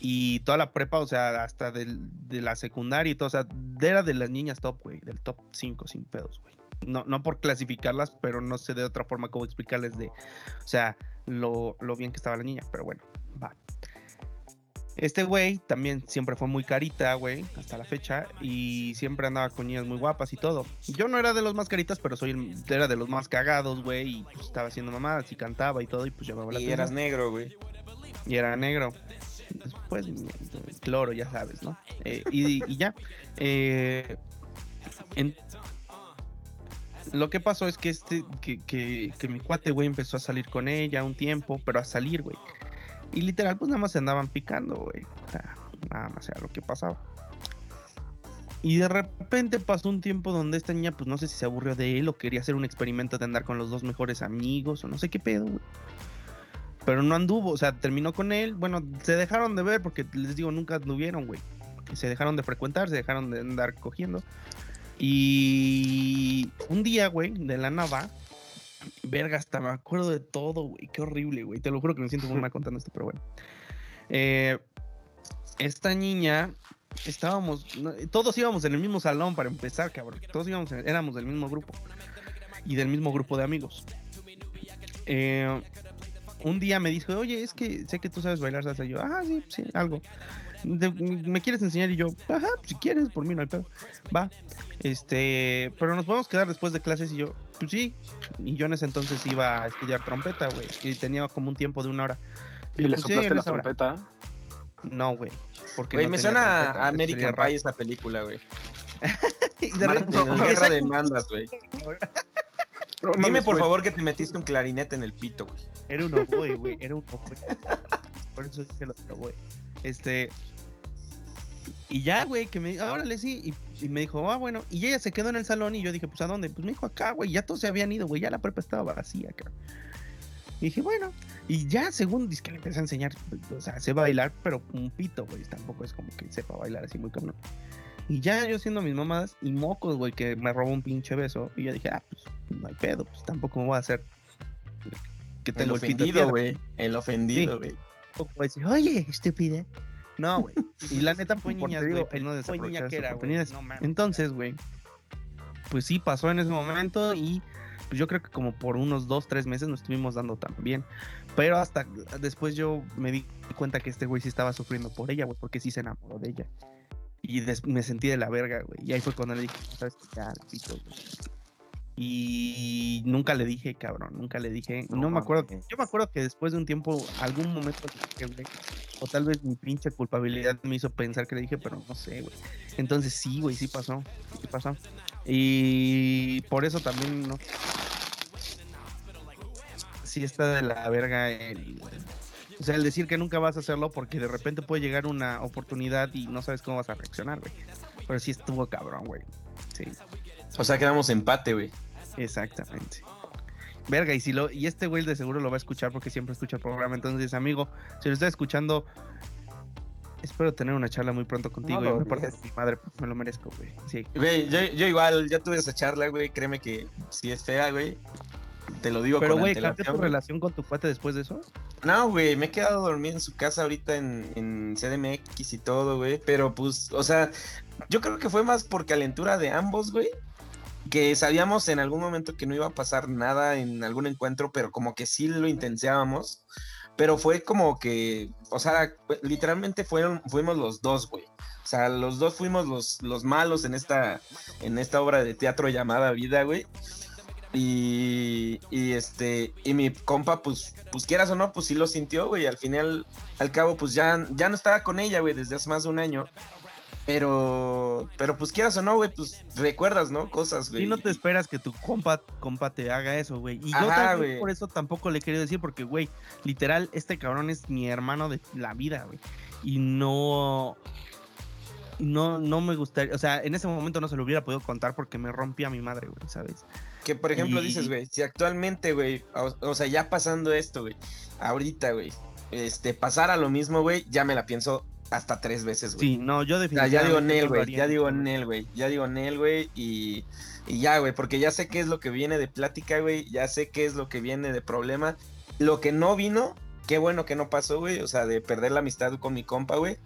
Y toda la prepa, o sea, hasta del- de la secundaria y todo, o sea, era de las niñas top, güey, del top 5 sin pedos, güey. No, no por clasificarlas, pero no sé de otra forma cómo explicarles de, o sea, lo, lo bien que estaba la niña, pero bueno, va. Este güey también siempre fue muy carita, güey, hasta la fecha, y siempre andaba con niñas muy guapas y todo. Yo no era de los más caritas, pero soy el- era de los más cagados, güey, y pues, estaba haciendo mamadas y cantaba y todo, y pues llamaba la Y eras negro, güey. Y era negro. Después, cloro, ya sabes, ¿no? Eh, y, y ya. eh, en- Lo que pasó es que este, que, que, que mi cuate, güey, empezó a salir con ella un tiempo, pero a salir, güey. Y literal, pues nada más se andaban picando, güey. O sea, nada más era lo que pasaba. Y de repente pasó un tiempo donde esta niña, pues no sé si se aburrió de él o quería hacer un experimento de andar con los dos mejores amigos o no sé qué pedo, güey. Pero no anduvo, o sea, terminó con él. Bueno, se dejaron de ver porque les digo, nunca anduvieron, güey. Se dejaron de frecuentar, se dejaron de andar cogiendo. Y un día, güey, de la nada, verga, hasta me acuerdo de todo, güey. Qué horrible, güey. Te lo juro que me siento muy mal contando esto, pero bueno. Eh, esta niña, estábamos, todos íbamos en el mismo salón para empezar, cabrón. Todos íbamos, en- éramos del mismo grupo y del mismo grupo de amigos. Eh, un día me dijo, oye, es que sé que tú sabes bailar salsa. Y yo, ah, sí, sí, algo. ¿Me quieres enseñar? Y yo, ajá, si quieres, por mí no hay pedo. Va. Este, pero nos podemos quedar después de clases y yo, pues sí. Y yo en ese entonces iba a estudiar trompeta, güey. Y tenía como un tiempo de una hora. ¿Y le Pues sí, soplaste la hora. trompeta? No, güey. Porque Güey, no me suena trompeta, a American. Pie esa película, güey. Y de Mar- repente- de Guerra de mandas, güey. No Dime mames, por favor que te metiste un clarinete en el pito, güey. Era un oboe, güey. Era un oboe. Por eso dije lo otro, güey. Este. Y ya, güey, que me órale, sí. Y, y me dijo, ah, bueno. Y ella se quedó en el salón y yo dije, pues, ¿a dónde? Pues me dijo, acá, güey. Ya todos se habían ido, güey. Ya la prepa estaba vacía, acá. Y dije, bueno. Y ya, según dice que le empecé a enseñar, o sea, sé bailar, pero un pito, güey. Tampoco es como que sepa bailar así muy cabrón. Y ya yo siendo mis mamadas y mocos, güey, que me robó un pinche beso. Y yo dije, ah, pues no hay pedo, pues tampoco me voy a hacer. Que tengo el ofendido, güey. El ofendido, Sí. güey. Decir, oye, estúpida. No, güey. Y la neta fue niña, güey, pues no fue desaprovechar niña que esas era, güey. No. Entonces, güey, pues sí pasó en ese momento y pues yo creo que como por unos dos, tres meses nos estuvimos dando tan bien. Pero hasta después yo me di cuenta que este güey sí estaba sufriendo por ella, güey, porque sí se enamoró de ella. Y me sentí de la verga, güey. Y ahí fue cuando le dije, sabes que ya, pito, güey. Y nunca le dije, cabrón, nunca le dije. No No, me acuerdo. Yo me acuerdo que después de un tiempo, algún momento o tal vez mi pinche culpabilidad me hizo pensar que le dije, pero no sé, güey. Entonces sí, güey, sí pasó. Sí pasó. Y por eso también no. Sí está de la verga el. O sea, el decir que nunca vas a hacerlo porque de repente puede llegar una oportunidad y no sabes cómo vas a reaccionar, güey. Pero sí estuvo cabrón, güey. Sí, O sea, quedamos empate, güey. Exactamente. Verga, y si lo, y este güey de seguro lo va a escuchar porque siempre escucha el programa. Entonces, amigo, si lo está escuchando, espero tener una charla muy pronto contigo. y me parto odies. mi madre, pues, me lo merezco, güey. Sí. Güey, yo, yo igual, ya tuve esa charla, güey. Créeme que si es fea, güey. Te lo digo Pero, con güey, ¿cambió tu güey. relación con tu cuate después de eso? No, güey, me he quedado dormido en su casa ahorita en, en CDMX y todo, güey. Pero pues, o sea, yo creo que fue más por calentura de ambos, güey. Que sabíamos en algún momento que no iba a pasar nada en algún encuentro, pero como que sí lo intenseábamos. Pero fue como que, o sea, literalmente fuimos los dos, güey. O sea, los dos fuimos los, los malos en esta, en esta obra de teatro llamada Vida, güey. Y, y este, y mi compa, pues, pues quieras o no, pues sí lo sintió, güey. Al final, al cabo, pues ya, ya no estaba con ella, güey, desde hace más de un año. Pero, pero pues quieras o no, güey, pues recuerdas, ¿no? Cosas, güey. Y no te esperas que tu compa, compa te haga eso, güey. Y yo Ajá, también güey. por eso tampoco le querido decir, porque, güey, literal, este cabrón es mi hermano de la vida, güey. Y no. No, no me gustaría, o sea, en ese momento no se lo hubiera podido contar porque me rompía mi madre, güey, ¿sabes? Que por ejemplo Y- dices, güey, si actualmente, güey, o, o sea, ya pasando esto, güey, ahorita, güey, este, pasara lo mismo, güey, ya me la pienso hasta tres veces, güey. Sí, no, yo O sea, definitivamente. ya digo Nel, güey, ya digo. Nel, güey, ya digo Nel, güey, y, y ya, güey, porque ya sé qué es lo que viene de plática, güey, ya sé qué es lo que viene de problema. Lo que no vino, qué bueno que no pasó, güey, o sea, de perder la amistad con mi compa, güey.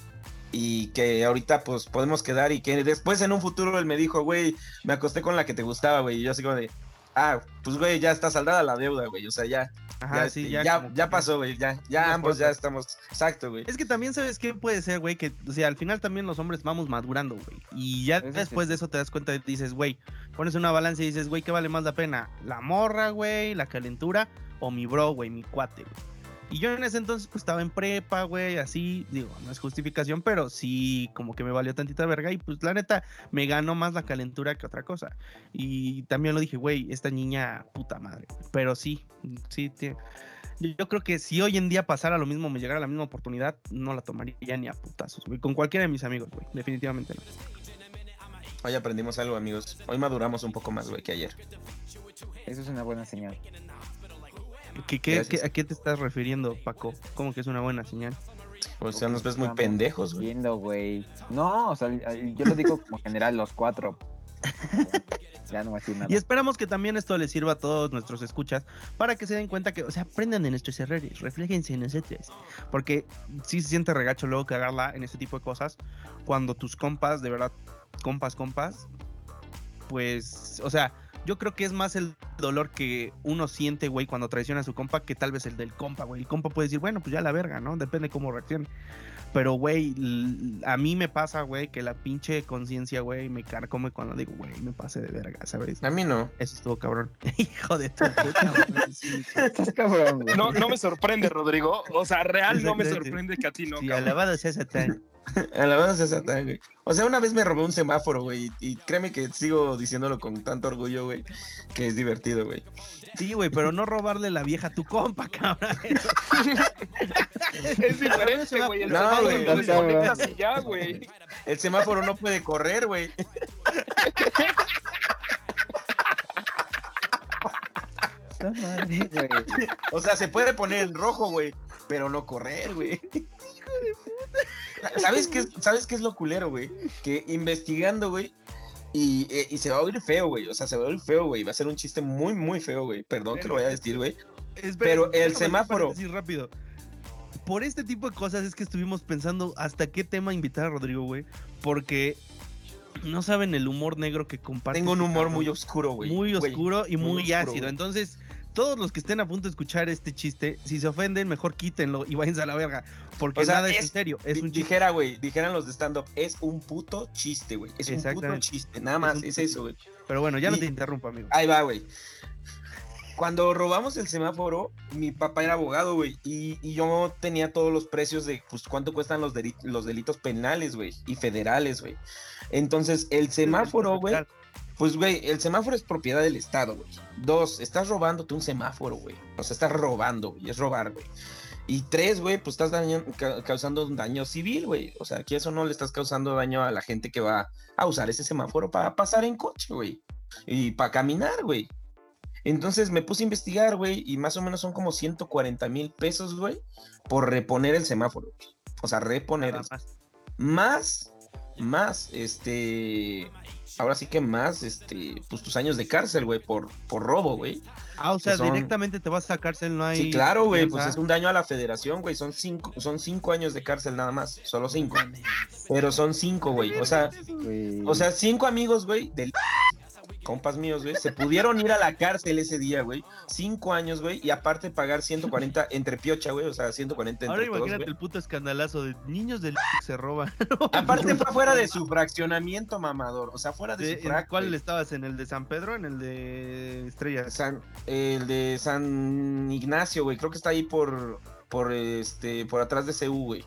Y que ahorita pues podemos quedar y que después en un futuro él me dijo, güey, me acosté con la que te gustaba, güey. Y yo así como de, ah, pues güey, ya está saldada la deuda, güey. O sea, ya, Ajá, ya, sí, ya. ya, pasó, güey, ya, ya ambos ya estamos, exacto, güey. Es que también sabes qué puede ser, güey, que, o sea, al final también los hombres vamos madurando, güey. Y ya sí. después de eso te das cuenta y dices, güey, pones una balanza y dices, güey, ¿qué vale más la pena? ¿La morra, güey? ¿La calentura? ¿O mi bro, güey? Mi cuate, güey. Y yo en ese entonces pues estaba en prepa, güey, así, digo, no es justificación, pero sí como que me valió tantita verga y pues la neta me ganó más la calentura que otra cosa. Y también lo dije, güey, esta niña puta madre. Pero sí, sí, tiene... Yo yo creo que si hoy en día pasara lo mismo, me llegara la misma oportunidad, no la tomaría ni a putazos, güey. Con cualquiera de mis amigos, güey. Definitivamente no. Hoy aprendimos algo, amigos. Hoy maduramos un poco más, güey, que ayer. Eso es una buena señal. ¿Qué, qué- qué- ¿A qué te estás refiriendo, Paco? ¿Cómo que es una buena señal? O sea, nos ves muy pendejos, güey. Viendo, güey. No, o sea, yo lo digo como general, los cuatro. ya no nada. Y esperamos que también esto les sirva a todos nuestros escuchas para que se den cuenta que, o sea, aprendan de nuestros errores, refléjense en nosotros. Porque sí se siente regacho luego cagarla en este tipo de cosas cuando tus compas, de verdad, compas, compas, pues, o sea, yo creo que es más el dolor que uno siente, güey, cuando traiciona a su compa que tal vez el del compa, güey. El compa puede decir, bueno, pues ya la verga, ¿no? Depende cómo reaccione. Pero, güey, a mí me pasa, güey, que la pinche conciencia, güey, me carcome cuando digo, güey, me pasé de verga, ¿sabes? A mí no. Eso estuvo cabrón. Hijo de tu puta. Estás cabrón, güey. No, no me sorprende, Rodrigo. O sea, real no me sorprende que a ti no. Sí, alabado sea Satán. A la verdad es Satán, güey. O sea, una vez me robé un semáforo, güey. Y, créeme que sigo diciéndolo con tanto orgullo, güey. Que es divertido, güey. Sí, güey, pero no robarle la vieja a tu compa, cabrón. Es diferente, güey. El No, semáforo güey, lo no. El semáforo no puede correr, güey. Güey. O sea, se puede poner en rojo, güey. Pero no correr, güey. ¿Sabes qué, es- ¿Sabes qué es lo culero, güey? Que investigando, güey, y, eh, y se va a oír feo, güey. O sea, se va a oír feo, güey. Va a ser un chiste muy, muy feo, güey. Perdón que lo voy a decir, güey. Pero el semáforo. paréntesis rápido. Por este tipo de cosas es que estuvimos pensando hasta qué tema invitar a Rodrigo, güey. Porque no saben el humor negro que comparte. Tengo un humor muy oscuro, güey. Muy oscuro y muy muy, oscuro, ácido. Entonces, todos los que estén a punto de escuchar este chiste, si se ofenden, mejor quítenlo y váyanse a la verga. Porque O sea, nada es, es- en serio, es un chiste. Dijera, güey, dijeran los de stand-up, es un puto chiste, güey. Es un puto chiste, nada más, es, eso, güey. Pero bueno, ya no te interrumpo, amigo. Ahí va, güey. Cuando robamos el semáforo, mi papá era abogado, güey, y, y yo tenía todos los precios de, pues, cuánto cuestan los, los delitos penales, güey, y federales, güey. Entonces, el semáforo, güey, pues, güey, el semáforo es propiedad del Estado, güey. Dos, estás robándote un semáforo, güey. O sea, estás robando, güey, es robar, güey. Y tres, güey, pues estás daño- ca- causando un daño civil, güey. O sea, aquí eso no le estás causando daño a la gente que va a usar ese semáforo para pasar en coche, güey. Y para caminar, güey. Entonces me puse a investigar, güey, y más o menos son como 140 mil pesos, güey, por reponer el semáforo. O sea, reponer. Nada el- más. Más, este, ahora sí que más, este, pues tus años de cárcel, güey, por, por robo, güey. Ah, o sea, son- directamente te vas a cárcel, no hay. Sí, claro, güey, pues es un daño a la federación, güey, son cinco, son cinco años de cárcel nada más, solo cinco. Pero son cinco, güey, o sea, Güey. o sea, cinco amigos, güey, del compas míos, güey, se pudieron ir a la cárcel ese día, güey, cinco años, güey, y aparte pagar 140 entre piocha, güey, o sea, 140 Ahora entre todos, imagínate el puto escandalazo de niños del se roban. Aparte fue fuera de su fraccionamiento, mamador, o sea, fuera de, ¿De- su ¿En frac, cuál güey. estabas? ¿En el de San Pedro? ¿En el de Estrellas? San, el de San Ignacio, güey. Creo que está ahí por, por este, por atrás de CU, güey.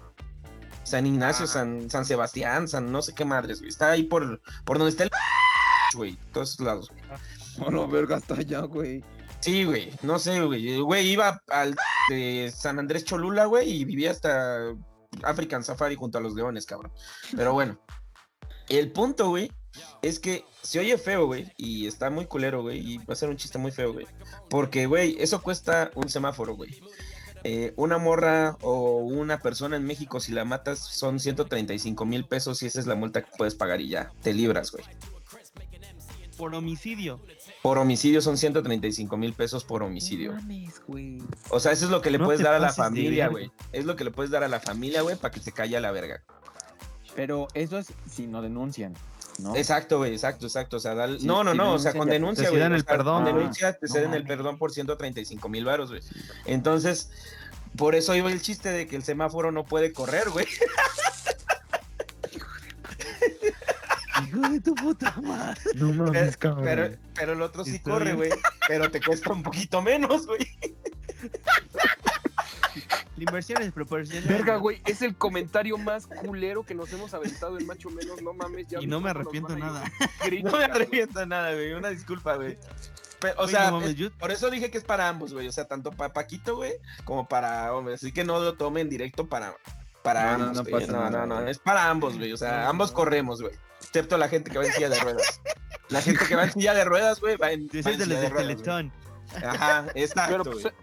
San Ignacio, Ah. San, San Sebastián, San no sé qué madres, güey. Está ahí por, por donde está el güey. Todos esos lados. No, no, verga, hasta allá, güey. Sí, güey. No sé, güey. Güey, iba al de San Andrés Cholula, güey, y vivía hasta African Safari junto a los leones, cabrón. Pero bueno. El punto, güey, es que se oye feo, güey, y está muy culero, güey, y va a ser un chiste muy feo, güey. Porque, güey, eso cuesta un semáforo, güey. Eh, una morra o una persona en México, si la matas, son 135 mil pesos y esa es la multa que puedes pagar y ya, te libras, güey. Por homicidio. Por homicidio son 135 mil pesos por homicidio. mames, güey. O sea, eso es lo que le No puedes te dar a la familia, güey. Es lo que le puedes dar a la familia, güey, para que se calle a la verga. Pero eso es si no denuncian, ¿no? Exacto, güey, exacto, exacto. O sea, Sí, no, no, si no, o sea, con te- denuncia, te güey. dan o el perdón, Con denuncia te No ceden el perdón por 135 mil varos, güey. Entonces, por eso iba el chiste de que el semáforo no puede correr, güey. Hijo de tu puta madre. No mames, cabrón. Pero, pero el otro sí corre, güey. Pero te cuesta un poquito menos, güey. La inversión es proporcional. Verga, güey, es el comentario más culero que nos hemos aventado en Macho Menos, no mames. Ya Y no me arrepiento nada. No me arrepiento nada, güey. Una disculpa, güey. Pero, o sea, no es- por eso dije que es para ambos, güey. O sea, tanto para Paquito, güey, como para hombre. Así que no lo tomen directo para, para No, no, ambos. no pasa no, nada, no, no. Es para ambos, güey. O sea, ambos corremos, güey. Excepto la gente que va en silla de ruedas. La gente que va en silla de ruedas, güey, va en, va Ese en es de silla los de de ruedas, güey. Teletón. Ajá, exacto, Pero pues, güey.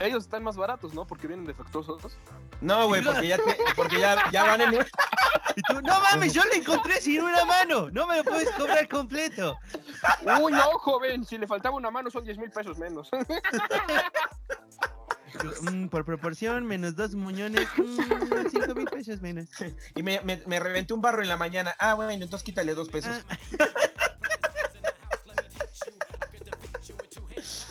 ellos están más baratos, ¿no? Porque vienen defectuosos. No, güey, porque ya, te- porque ya, ya van en... Y tú, no mames, yo le encontré sin una mano. No me lo puedes cobrar completo. Uy, no, joven, si le faltaba una mano son 10 mil pesos menos. Mm, por proporción, menos dos muñones, mm, cinco mil pesos menos. Y me, me, me reventé un barro en la mañana. Ah, bueno, entonces quítale dos pesos. Ah,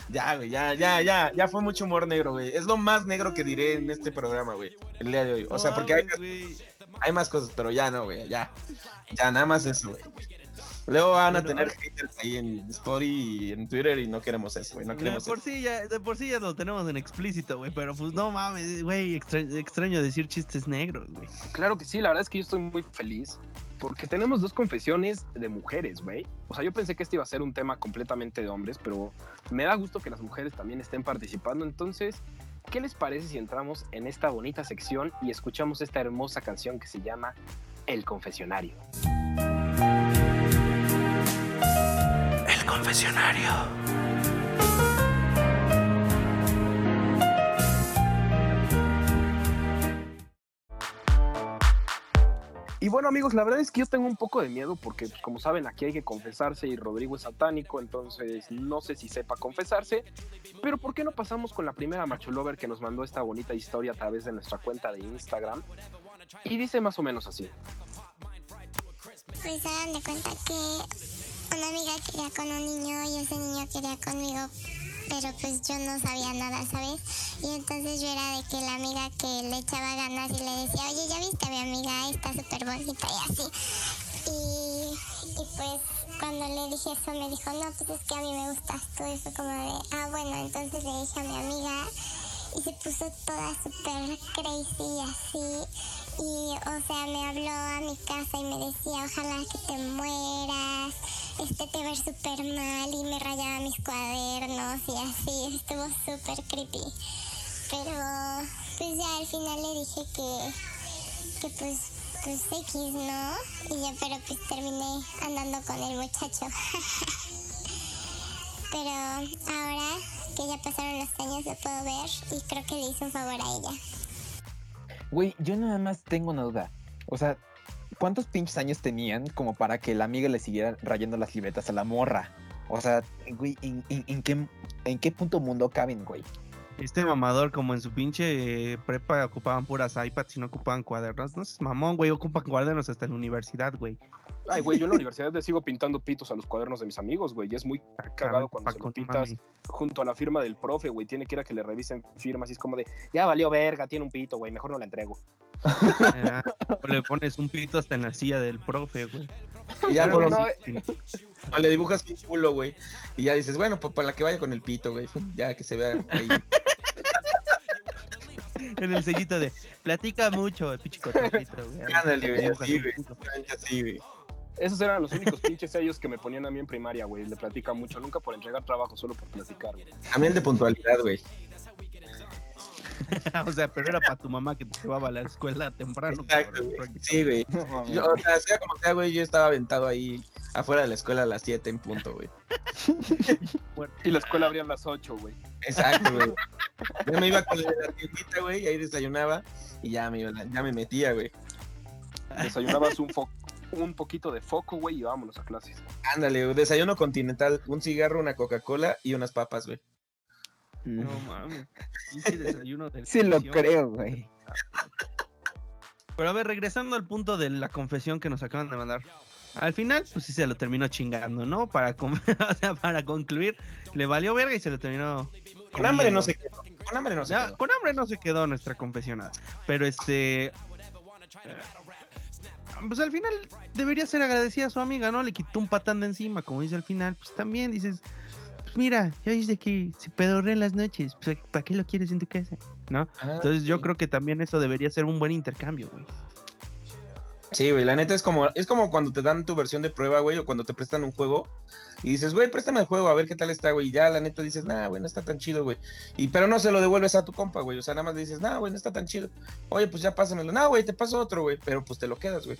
Ya, güey, ya, ya, ya, ya fue mucho humor negro, güey. Es lo más negro que diré en este programa, güey. El día de hoy. O sea, porque hay, hay más cosas, pero ya no, güey, ya. Ya, nada más eso, güey. Luego van a tener haters ahí en Story y en Twitter y no queremos eso, güey. No De queremos por, eso. sí ya, de por sí ya lo tenemos en explícito, güey. Pero pues no mames, güey. extra- extraño decir chistes negros, güey. Claro que sí, la verdad es que yo estoy muy feliz porque tenemos dos confesiones de mujeres, güey. O sea, yo pensé que este iba a ser un tema completamente de hombres, pero me da gusto que las mujeres también estén participando. Entonces, ¿qué les parece si entramos en esta bonita sección y escuchamos esta hermosa canción que se llama El Confesionario? Confesionario. Y bueno amigos, la verdad es que yo tengo un poco de miedo porque pues, como saben aquí hay que confesarse y Rodrigo es satánico, entonces no sé si sepa confesarse, pero ¿por qué no pasamos con la primera macho lover que nos mandó esta bonita historia a través de nuestra cuenta de Instagram? Y dice más o menos así. Pues hagan de cuenta que una amiga quería con un niño y ese niño quería conmigo, pero pues yo no sabía nada, ¿sabes? Y entonces yo era de que la amiga que le echaba ganas y le decía, oye, ya viste a mi amiga, está súper bonita y así. Y, pues cuando le dije eso me dijo, no, pues es que a mí me gustas tú. Y fue como de, ah, bueno, entonces le dije a mi amiga y se puso toda súper crazy y así. Y, o sea, me habló a mi casa y me decía, ojalá que te mueras, este te ves súper mal y me rayaba mis cuadernos y así, estuvo súper creepy. Pero, pues ya al final le dije que, que pues, pues X, ¿no? Y ya, pero pues terminé andando con el muchacho. pero ahora que ya pasaron los años lo puedo ver y creo que le hice un favor a ella. Güey, yo nada más tengo una duda. O sea, ¿cuántos pinches años tenían como para que la amiga le siguiera rayando las libretas a la morra? O sea, güey, ¿en, qué, ¿en qué punto mundo caben, güey? Este mamador, como en su pinche eh, prepa ocupaban puras iPads y no ocupaban cuadernos. No es mamón, güey, ocupan cuadernos hasta en la universidad, güey. Ay, güey, yo en la universidad le sigo pintando pitos a los cuadernos de mis amigos, güey, y es muy cagado cuando se lo pintas mami. junto a la firma del profe, güey, tiene que ir a que le revisen firmas y es como de, ya valió verga, tiene un pito, güey, mejor no la entrego. Ah, o le pones un pito hasta en la silla del profe, güey. Y ya por no, o le dibujas un culo, güey. Y ya dices, bueno, pues para que vaya con el pito, güey. Ya que se vea ahí. En el sellito de platica mucho, el pinche cotorrito, güey. Ándale, güey. Así. Esos eran los únicos pinches sellos que me ponían a mí en primaria, güey, le platica mucho, nunca por entregar trabajo, solo por platicar, güey. También de puntualidad, güey. o sea, pero era para tu mamá que te llevaba a la escuela temprano. Exacto, cabrón. güey. Sí, güey. Yo, o sea, sea como sea, güey, yo estaba aventado ahí afuera de la escuela a las 7 en punto, güey. Y la escuela abría a las 8, güey. Exacto, güey. Yo me iba con la tiendita, güey, y ahí desayunaba y ya me, iba- ya me metía, güey. Desayunabas un, fo- un poquito de foco, güey, y vámonos a clases. Ándale, güey, desayuno continental, un cigarro, una Coca-Cola y unas papas, güey. No mames. Desayuno Sí lo creo, güey. Pero a ver, regresando al punto de la confesión que nos acaban de mandar. Al final, pues sí se lo terminó chingando, ¿no? Para, con- o sea, para concluir, le valió verga y se lo terminó. Con hambre no se quedó. Con hambre no se Ya, quedó. con hambre no se quedó nuestra confesionada. Pero este. Pues al final debería ser agradecida a su amiga, ¿no? Le quitó un patán de encima, como dice al final. Pues también dices, mira, ya dice que se pedorrea en las noches. Pues, ¿Para qué lo quieres en tu casa? ¿No? Ah, Entonces yo creo que también eso debería ser un buen intercambio, güey. Sí, güey, la neta es como, es como cuando te dan tu versión de prueba, güey, o cuando te prestan un juego y dices, güey, préstame el juego, a ver qué tal está, güey, y ya la neta dices, nah, güey, no está tan chido, güey. Y pero no se lo devuelves a tu compa, güey, o sea, nada más le dices, nah, güey, no está tan chido. Oye, pues ya pásamelo. No, güey, te paso otro, güey, pero pues te lo quedas, güey.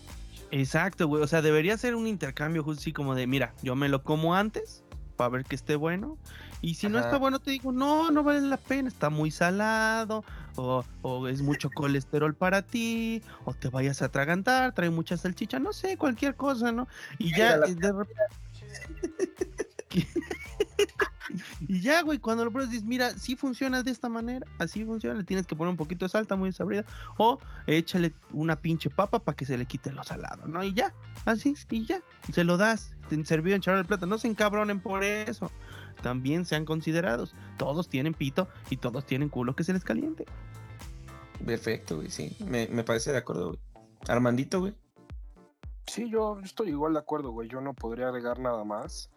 Exacto, güey. O sea, debería ser un intercambio justo así como de, mira, yo me lo como antes para ver que esté bueno. Y si no está bueno, te digo, no, no vale la pena, está muy salado, o, o es mucho colesterol para ti, o te vayas a atragantar, trae mucha salchicha, no sé, cualquier cosa, ¿no? Y ya, eh, de rep- y ya, güey, cuando lo pruebas dices, mira, sí funciona de esta manera, así funciona, le tienes que poner un poquito de salta muy desabrida, o échale una pinche papa para que se le quite lo salado, ¿no? Y ya, así, y ya, se lo das, te servido en charola de plata, no se encabronen por eso, también sean considerados, todos tienen pito y todos tienen culo que se les caliente. Perfecto, güey, sí. Me, me parece de acuerdo, güey. Armandito, güey. Sí, yo estoy igual de acuerdo, güey. Yo no podría agregar nada más.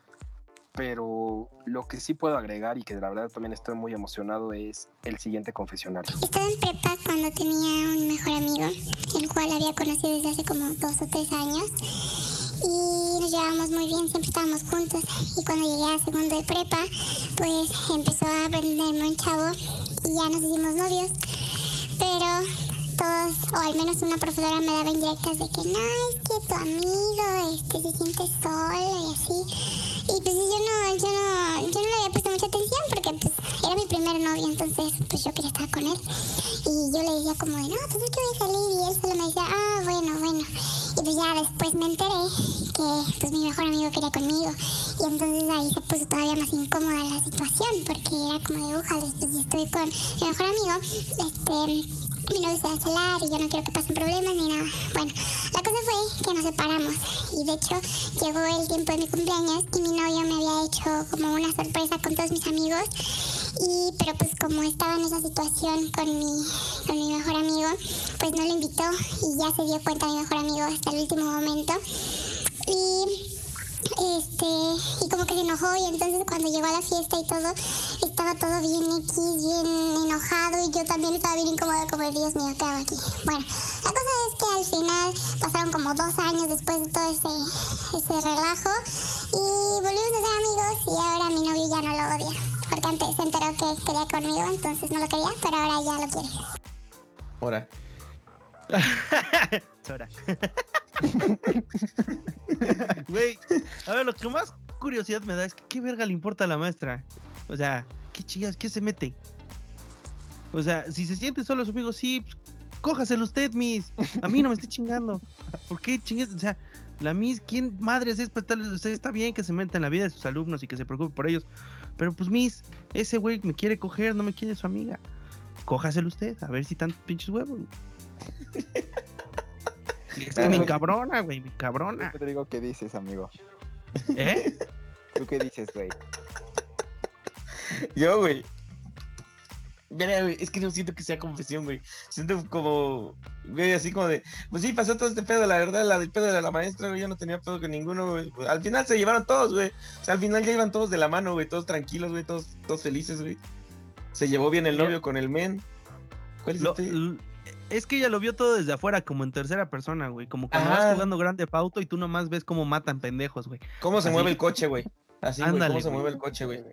Pero lo que sí puedo agregar y que la verdad también estoy muy emocionado es el siguiente confesionario. Estaba en prepa cuando tenía un mejor amigo, el cual había conocido desde hace como dos o tres años. Y nos llevábamos muy bien, siempre estábamos juntos. Y cuando llegué a segundo de prepa, pues empezó a aprenderme un chavo y ya nos hicimos novios. Pero todos, o al menos una profesora me daba indirectas de que no, es que tu amigo este, se siente solo y así. Y pues yo no, yo no, yo no le había puesto mucha atención porque pues era mi primer novio, entonces pues yo quería estar con él. Y yo le decía como de, no, pues es que salir y él solo me decía, ah, bueno, bueno. Y pues ya después me enteré que pues mi mejor amigo quería conmigo. Y entonces ahí se puso todavía más incómoda la situación porque era como de ojales, pues si estoy con mi mejor amigo, este mi novio se va a celar y yo no quiero que pasen problemas ni nada. Bueno, la cosa fue que nos separamos y de hecho llegó el tiempo de mi cumpleaños y mi novio me había hecho como una sorpresa con todos mis amigos y pero pues como estaba en esa situación con mi, con mi mejor amigo, pues no lo invitó y ya se dio cuenta mi mejor amigo hasta el último momento. Y este, y como que se enojó y entonces cuando llegó a la fiesta y todo, estaba todo bien X, bien enojado y yo también estaba bien incómoda como Dios mío, ¿qué hago aquí? Bueno, la cosa es que al final pasaron como dos años después de todo ese, ese relajo y volvimos a ser amigos y ahora mi novio ya no lo odia. Porque antes se enteró que quería conmigo, entonces no lo quería, pero ahora ya lo quiere. Ahora. Chora. Güey, a ver, lo que más curiosidad me da es que qué verga le importa a la maestra. O sea, qué chingas, ¿qué se mete? O sea, si se siente solo su amigo, sí, pues, cójaselo usted, Miss. A mí no me esté chingando. ¿Por qué chingas? O sea, la Miss, ¿quién madres es para estarles? O sea, está bien que se meta en la vida de sus alumnos y que se preocupe por ellos. Pero pues, Miss, ese güey me quiere coger, no me quiere su amiga. Cójaselo usted, a ver si tan pinches huevos. Es que me encabrona, güey, me encabrona. Rodrigo, ¿qué dices, amigo? ¿Eh? ¿Tú qué dices, güey? Yo, güey. Mira, güey, es que no siento que sea confesión, güey. Siento como, güey, así como de, pues sí, pasó todo este pedo, la verdad, la del pedo de la maestra, güey, yo no tenía pedo con ninguno, güey. Al final se llevaron todos, güey. O sea, al final ya iban todos de la mano, güey, todos tranquilos, güey, todos, todos felices, güey. Se llevó bien el novio con el men. ¿Cuál es Lo- este? Es que ella lo vio todo desde afuera, como en tercera persona, güey. Como cuando Ajá. vas jugando grande pauto y tú nomás ves cómo matan pendejos, güey. ¿Cómo se así. mueve el coche, güey? Así, güey, Ándale, ¿cómo se mueve el coche, güey?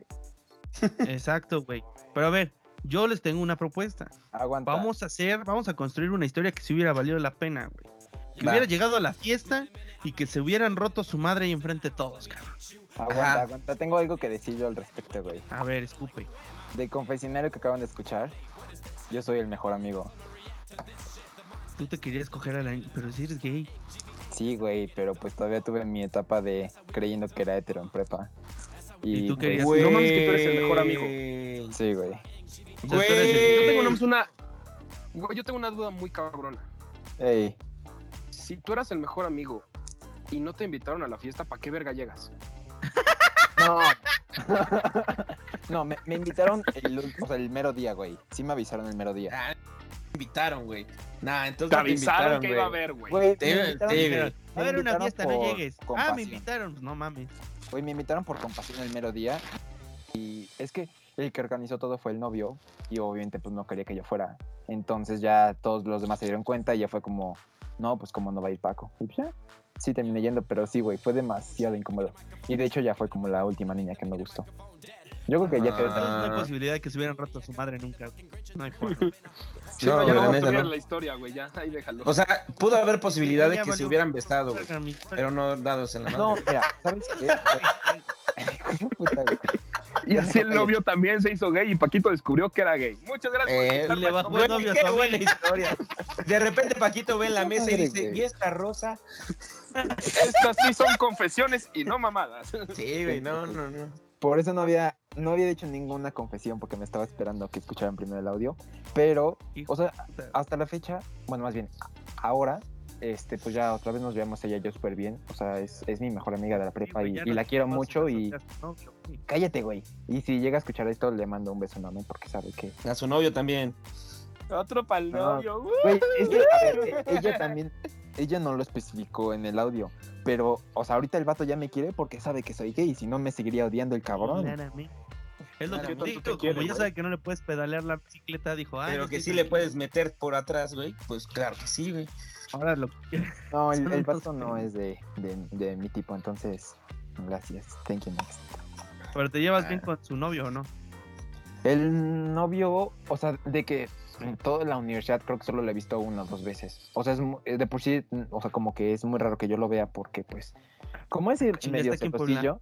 Exacto, güey. Pero a ver, yo les tengo una propuesta. Aguanta. Vamos a hacer, vamos a construir una historia que se hubiera valido la pena, güey. Que Va. hubiera llegado a la fiesta y que se hubieran roto su madre ahí enfrente de todos, cabrón. Aguanta, Ajá. aguanta. Tengo algo que decir yo al respecto, güey. A ver, escupe. De confesionario que acaban de escuchar, yo soy el mejor amigo. Tú te querías coger a la... Pero si eres gay. Sí, güey, pero pues todavía tuve mi etapa de creyendo que era hetero en prepa. ¿Y tú pues, querías- No mames que tú eres el mejor amigo. Sí, güey. El- Yo tengo nomás una. Güey, yo tengo una duda muy cabrona. Ey, Si tú eras el mejor amigo y no te invitaron a la fiesta, ¿para qué verga llegas? no. no, me, me invitaron el, ul- o sea, el mero día, güey. Sí me avisaron el mero día. Invitaron, güey. Nah, entonces Te avisaron que güey. iba a haber, güey. Te- te- invitaron- a haber una invitaron fiesta, no llegues. Ah, me invitaron, pues no mames. Güey, me invitaron por compasión el mero día. Y es que el que organizó todo fue el novio. Y obviamente pues no quería que yo fuera. Entonces ya todos los demás se dieron cuenta y ya fue como, no, pues como no va a ir Paco. Y pues ya, sí terminé yendo, pero sí, güey, fue demasiado incómodo. Y de hecho ya fue como la última niña que me gustó. Yo creo que ya quedó. Entonces no hay Ah. posibilidad de que se hubieran roto a su madre nunca. güey. No hay forma. Sí, No, ya no la neta, construyas no. la historia, güey. Ya, ahí déjalo. O sea, pudo haber posibilidad de que se hubieran besado, güey. Pero no dados en la mano. No, mira, ¿sabes qué? Puta, güey. y así el novio también se hizo gay y Paquito descubrió que era gay. Muchas gracias. Eh, le bajó Paquito. el novio a qué buena historia. De repente Paquito ve en la mesa y dice. ¿y esta rosa? Estas sí son confesiones y no mamadas. Sí, güey, no, no, no. Por eso no había, no había dicho ninguna confesión porque me estaba esperando que escucharan primero el audio. Pero, o sea, hasta la fecha, bueno, más bien, ahora, este, pues ya otra vez nos llevamos ella y yo súper bien. O sea, es, es mi mejor amiga de la prepa y, no la quiero mucho y novio, cállate, güey. Y si llega a escuchar esto, le mando un beso enorme porque sabe que... A su novio también. Otro pa'l No. novio. güey. Güey, es que, a ver, ella también, ella no lo especificó en el audio. Pero, o sea, ahorita el vato ya me quiere porque sabe que soy gay y si no me seguiría odiando el cabrón. Es lo que te digo, como quiere, ya güey. sabe que no le puedes pedalear la bicicleta, dijo, ah, Pero yo que sí le tranquilo". puedes meter por atrás, güey. Pues claro que sí, güey. Ahora lo No, el, el vato no es de, de, de mi tipo, entonces, gracias. Thank you, next. Pero te llevas bien Ah. con su novio, ¿o no? El novio, o sea, de que en toda la universidad creo que solo lo he visto una o dos veces. O sea, es mu- eh, de por sí, mm, o sea, como que es muy raro que yo lo vea porque, pues, como es el medio cecosillo,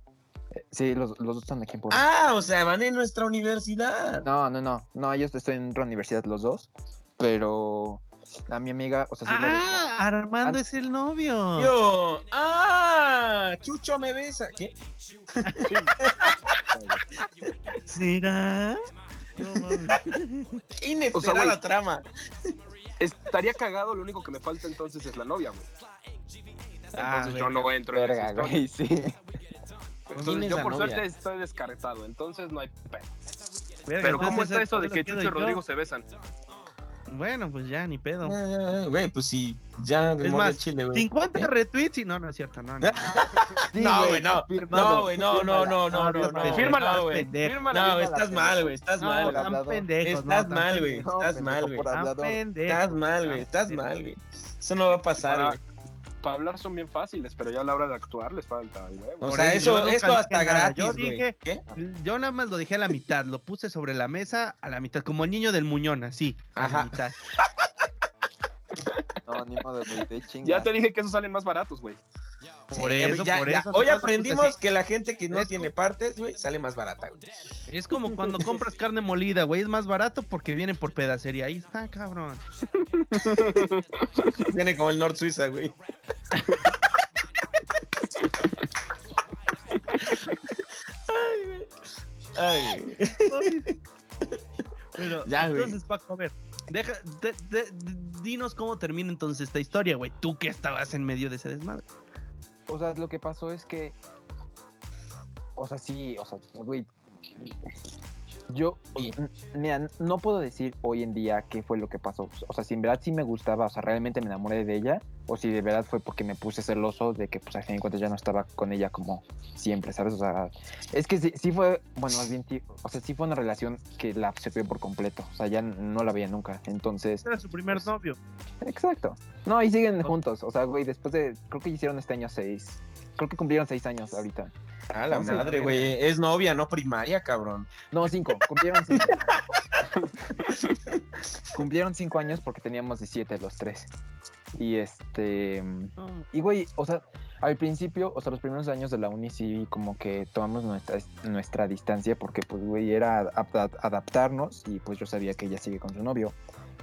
eh, sí, los, los dos están aquí en Puebla. Ah, o sea, van en nuestra universidad. No, no, no, no, ellos estoy en otra universidad los dos, pero a mi amiga, o sea, sí. Ah, Armando Ah. es el novio. Yo, ah, Chucho me besa. ¿Qué? ¿Será? No mames. Inesperada O sea, güey. la trama. Estaría cagado, lo único que me falta entonces es la novia, güey. Ah, Entonces yo no entro en esa Verga, historia. güey, sí. ¿Quién Entonces es yo por novia? suerte estoy descartado, entonces no hay pedo. Pero ¿cómo está eso de que Chucho y. Rodrigo se besan? Bueno, pues ya, ni pedo. Ah, Güey, pues sí, ya de Es más, chile, güey. 50 retweets y no, no es cierto, no, no. Sí, No, güey, no. No, güey, no, no, no, no, no, no. Fírmala, no, güey. No, estás mal, güey, estás No, mal. están pendejos. Estás mal, güey. Estás pendejo, mal, güey. Estás mal, güey. Estás mal, güey. Eso no va a pasar, Para, güey. Para hablar son bien fáciles, pero ya a la hora de actuar les falta huevo. O sea, eso yo eso, dije hasta nada. gratis, Yo dije- ¿Qué? Yo nada más lo dejé a la mitad, lo puse sobre la mesa a la mitad, como el niño del Muñón, así, a la Ajá. mitad. No, ni modo, güey. Ya te dije que esos salen más baratos, güey. Por Sí, eso, ya- por ya. eso. Hoy aprendimos que la gente que no Es- tiene partes, güey, sale más barata, güey. Es como cuando compras carne molida, güey, es más barato porque viene por pedacería. Ahí está, cabrón. Viene como el North Suiza, güey. Ay, güey. Ay, güey. Pero, Ya, güey. entonces, Paco, a ver, deja, de- de- de- dinos cómo termina entonces esta historia, güey. Tú que estabas en medio de ese desmadre. O sea, lo que pasó es que. O sea, sí, o sea, güey. Yo, mira, no puedo decir hoy en día qué fue lo que pasó. O sea, si en verdad sí me gustaba, o sea, realmente me enamoré de ella, o si de verdad fue porque me puse celoso de que, pues, al fin de cuentas ya no estaba con ella como siempre, ¿sabes? O sea, es que sí, sí fue, bueno, más bien, sí- o sea, sí fue una relación que la absorbió por completo. O sea, ya no la veía nunca. Entonces, Era su primer novio. Exacto. No, y siguen juntos. O sea, güey, después de. Creo que hicieron este año seis. Creo que cumplieron seis años ahorita. A la madre, güey. Es novia, no primaria, cabrón. No, cinco. Cumplieron cinco. cumplieron cinco años porque teníamos 17 los tres. Y este. No, Y güey, o sea, al principio, o sea, los primeros años de la uni sí como que tomamos nuestra, nuestra distancia porque pues güey era adap- adaptarnos y pues yo sabía que ella sigue con su novio.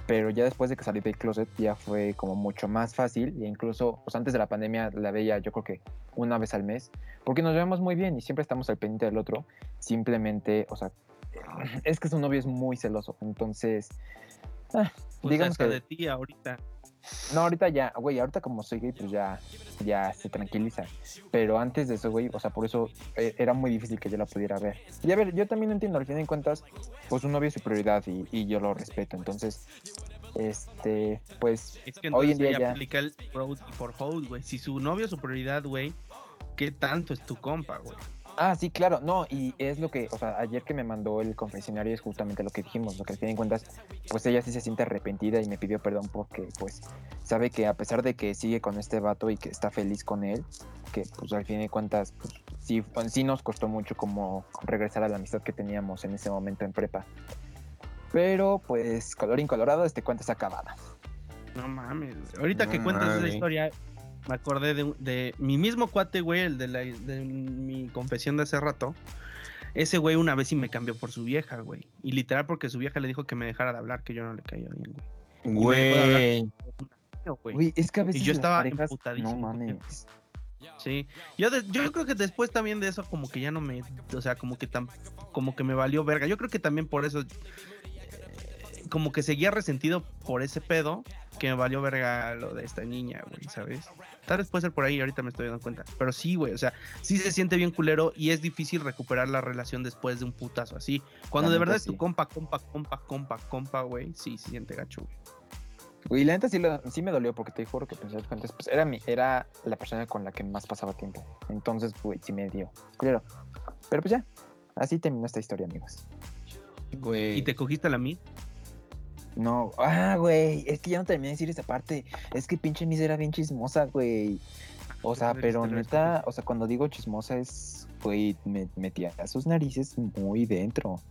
Pero ya después de que salí del closet ya fue como mucho más fácil e incluso pues antes de la pandemia la veía yo creo que una vez al mes porque nos vemos muy bien y siempre estamos al pendiente del otro. Simplemente, o sea, es que su novio es muy celoso, entonces... pues digamos que... de ti ahorita. No, ahorita ya, güey, ahorita como soy gay, pues ya, ya se tranquiliza. Pero antes de eso, güey, o sea, por eso eh, era muy difícil que yo la pudiera ver. Y a ver, yo también entiendo, al fin de cuentas, pues un novio es su prioridad y, y yo lo respeto. Entonces, este, pues, Es que Hoy en día ya. aplica el road for hold, güey. Si su novio es su prioridad, güey, ¿qué tanto es tu compa, güey? Ah, sí, claro, no, y es lo que, o sea, ayer que me mandó el confesionario es justamente lo que dijimos, lo que al fin de cuentas, pues ella sí se siente arrepentida y me pidió perdón porque, pues, sabe que a pesar de que sigue con este vato y que está feliz con él, que pues al fin de cuentas, pues, sí, sí nos costó mucho como regresar a la amistad que teníamos en ese momento en prepa. Pero pues, color incolorado, este cuento está acabado. No mames. Ahorita que cuentas esa historia, me acordé de, de mi mismo cuate, güey, el de, la, de mi confesión de hace rato. Ese güey una vez sí me cambió por su vieja, güey. Y literal porque su vieja le dijo que me dejara de hablar, que yo no le caía bien, güey. Güey. Es que a veces yo las estaba parejas, no emputadísimo, mames. Sí, yo, de- yo creo que después también de eso como que ya no me, o sea, como que tam- como que me valió verga. Yo creo que también por eso, eh, como que seguía resentido por ese pedo, que me valió verga lo de esta niña, güey, ¿sabes? Tal vez puede ser por ahí, ahorita me estoy dando cuenta. Pero sí, güey, o sea, sí se siente bien culero y es difícil recuperar la relación después de un putazo así. Cuando La de verdad es tu compa, compa, compa, compa, compa, güey, sí, se siente gacho, güey. Güey, la neta sí, lo- sí me dolió porque te juro que pensé que antes, pues era, mi, era la persona con la que más pasaba tiempo. Entonces, güey, sí me dio. Claro. Pero pues ya, así terminó esta historia, amigos. Güey. ¿Y te cogiste a la mí? No, ah, güey, es que ya no terminé de decir esa parte. Es que pinche Miss era bien chismosa, güey. O sea, pero neta, o sea, cuando digo chismosa es, güey, me metía sus narices muy dentro.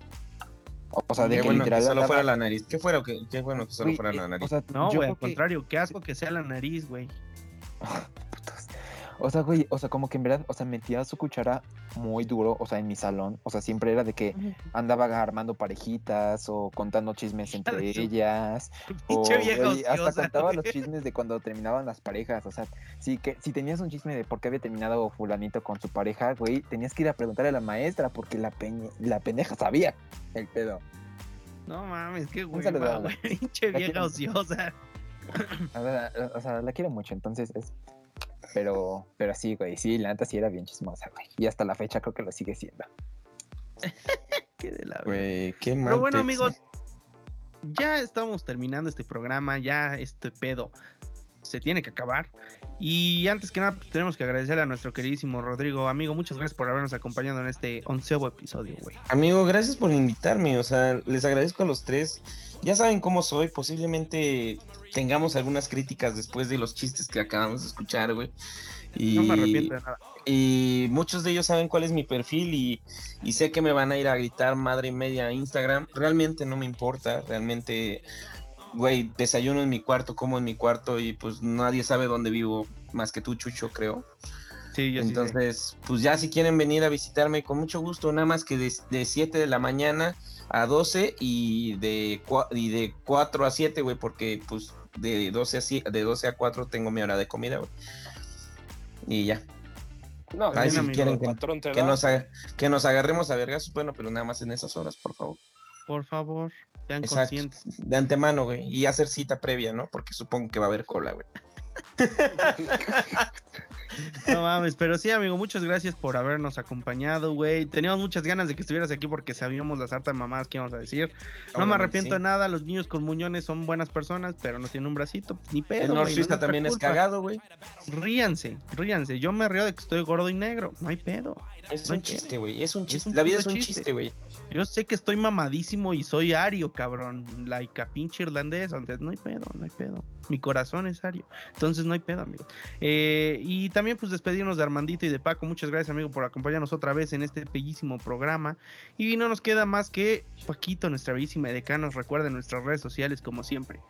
O, o sea, de que bueno que literal solo andaba- fuera la nariz. ¿Qué, fuera, qué, qué bueno que solo fuera eh, la nariz. O sea, No, yo güey, al que- contrario, qué asco que sea la nariz, güey. O sea, güey, o sea, como que en verdad, o sea, metía su cuchara muy duro, o sea, en mi salón. O sea, siempre era de que andaba armando parejitas o contando chismes entre ellas. O, güey, hasta contaba los chismes de cuando terminaban las parejas. O sea, sí que si tenías un chisme de por qué había terminado fulanito con su pareja, güey, tenías que ir a preguntarle a la maestra porque la, peña, la pendeja sabía el pedo. No mames, qué güey. Pinche vieja quiero- ociosa. O sea, la quiero mucho, entonces es... Pero, pero sí, güey, sí, la neta sí era bien chismosa, güey. Y hasta la fecha creo que lo sigue siendo. Qué de la. Güey, qué mal. Pero bueno, amigos, ya estamos terminando este programa, ya este pedo se tiene que acabar. Y antes que nada, pues, tenemos que agradecer a nuestro queridísimo Rodrigo. Amigo, muchas gracias por habernos acompañado en este onceavo episodio, güey. Amigo, gracias por invitarme. O sea, les agradezco a los tres. Ya saben cómo soy. Posiblemente tengamos algunas críticas después de los chistes que acabamos de escuchar, güey. Y, No me arrepiento de nada. y muchos de ellos saben cuál es mi perfil y, y sé que me van a ir a gritar madre y media a Instagram. Realmente no me importa. Realmente, güey, desayuno en mi cuarto, como en mi cuarto y pues nadie sabe dónde vivo más que tú, Chucho, creo. Sí, yo sí. Entonces, pues ya si quieren venir a visitarme, con mucho gusto, nada más que de, de 7 de la mañana a 12 y de, y de 4 a 7, güey, porque pues de 12 a, de 12 a 4 tengo mi hora de comida, güey. Y ya, No, Ahí si amigo, quieren que- que nos, que nos agarremos a vergas, bueno, pero nada más en esas horas, por favor. Por favor, sean Exacto. conscientes. De antemano, güey, y hacer cita previa, ¿no? Porque supongo que va a haber cola, güey. No mames, pero sí, amigo, muchas gracias por habernos acompañado, güey. Teníamos muchas ganas de que estuvieras aquí porque sabíamos las hartas mamadas que íbamos a decir. No me arrepiento sí. de nada, los niños con muñones son buenas personas, pero no tienen un bracito, pues, ni pedo. El güey, no también es cagado, güey. Ríanse, ríanse. Yo me río de que estoy gordo y negro, no hay pedo. Es No un chiste, güey. Es un chiste. La vida es un chiste. chiste, güey. Yo sé que estoy mamadísimo y soy ario, cabrón. Like a pinche irlandés, entonces no hay pedo, no hay pedo. Mi corazón es ario. Entonces no hay pedo, amigo. Eh, y también pues despedirnos de Armandito y de Paco. Muchas gracias, amigo, por acompañarnos otra vez en este bellísimo programa. Y no nos queda más que Paquito, nuestra bellísima decana. Nos recuerden nuestras redes sociales como siempre.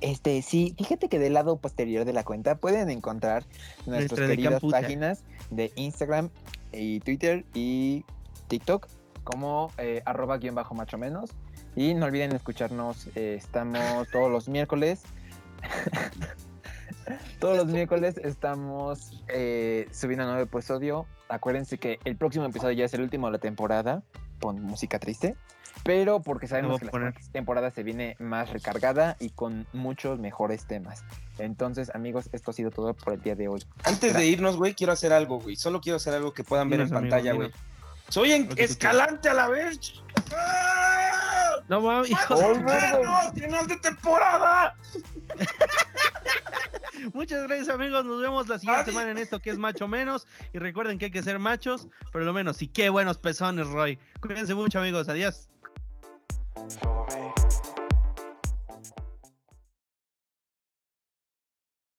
Este, sí, fíjate que del lado posterior de la cuenta pueden encontrar nuestras Nuestra queridas páginas de Instagram y Twitter y TikTok como eh, arroba guion bajo macho menos. Y no olviden escucharnos, eh, estamos todos los miércoles. todos los miércoles estamos eh, subiendo un nuevo episodio. Acuérdense que el próximo episodio ya es el último de la temporada con música triste. Pero porque sabemos que la temporada se viene más recargada y con muchos mejores temas. Entonces, amigos, esto ha sido todo por el día de hoy. Antes de irnos, güey, quiero hacer algo, güey. Solo quiero hacer algo que puedan ver en pantalla, güey. Soy en Escalante a la vez. ¡Ah! No mames, hijo ¡Oh, de- de temporada! Muchas gracias amigos, nos vemos la siguiente semana en esto que es macho menos. Y recuerden que hay que ser machos, pero lo menos. Y qué buenos pezones Roy. Cuídense mucho amigos, adiós.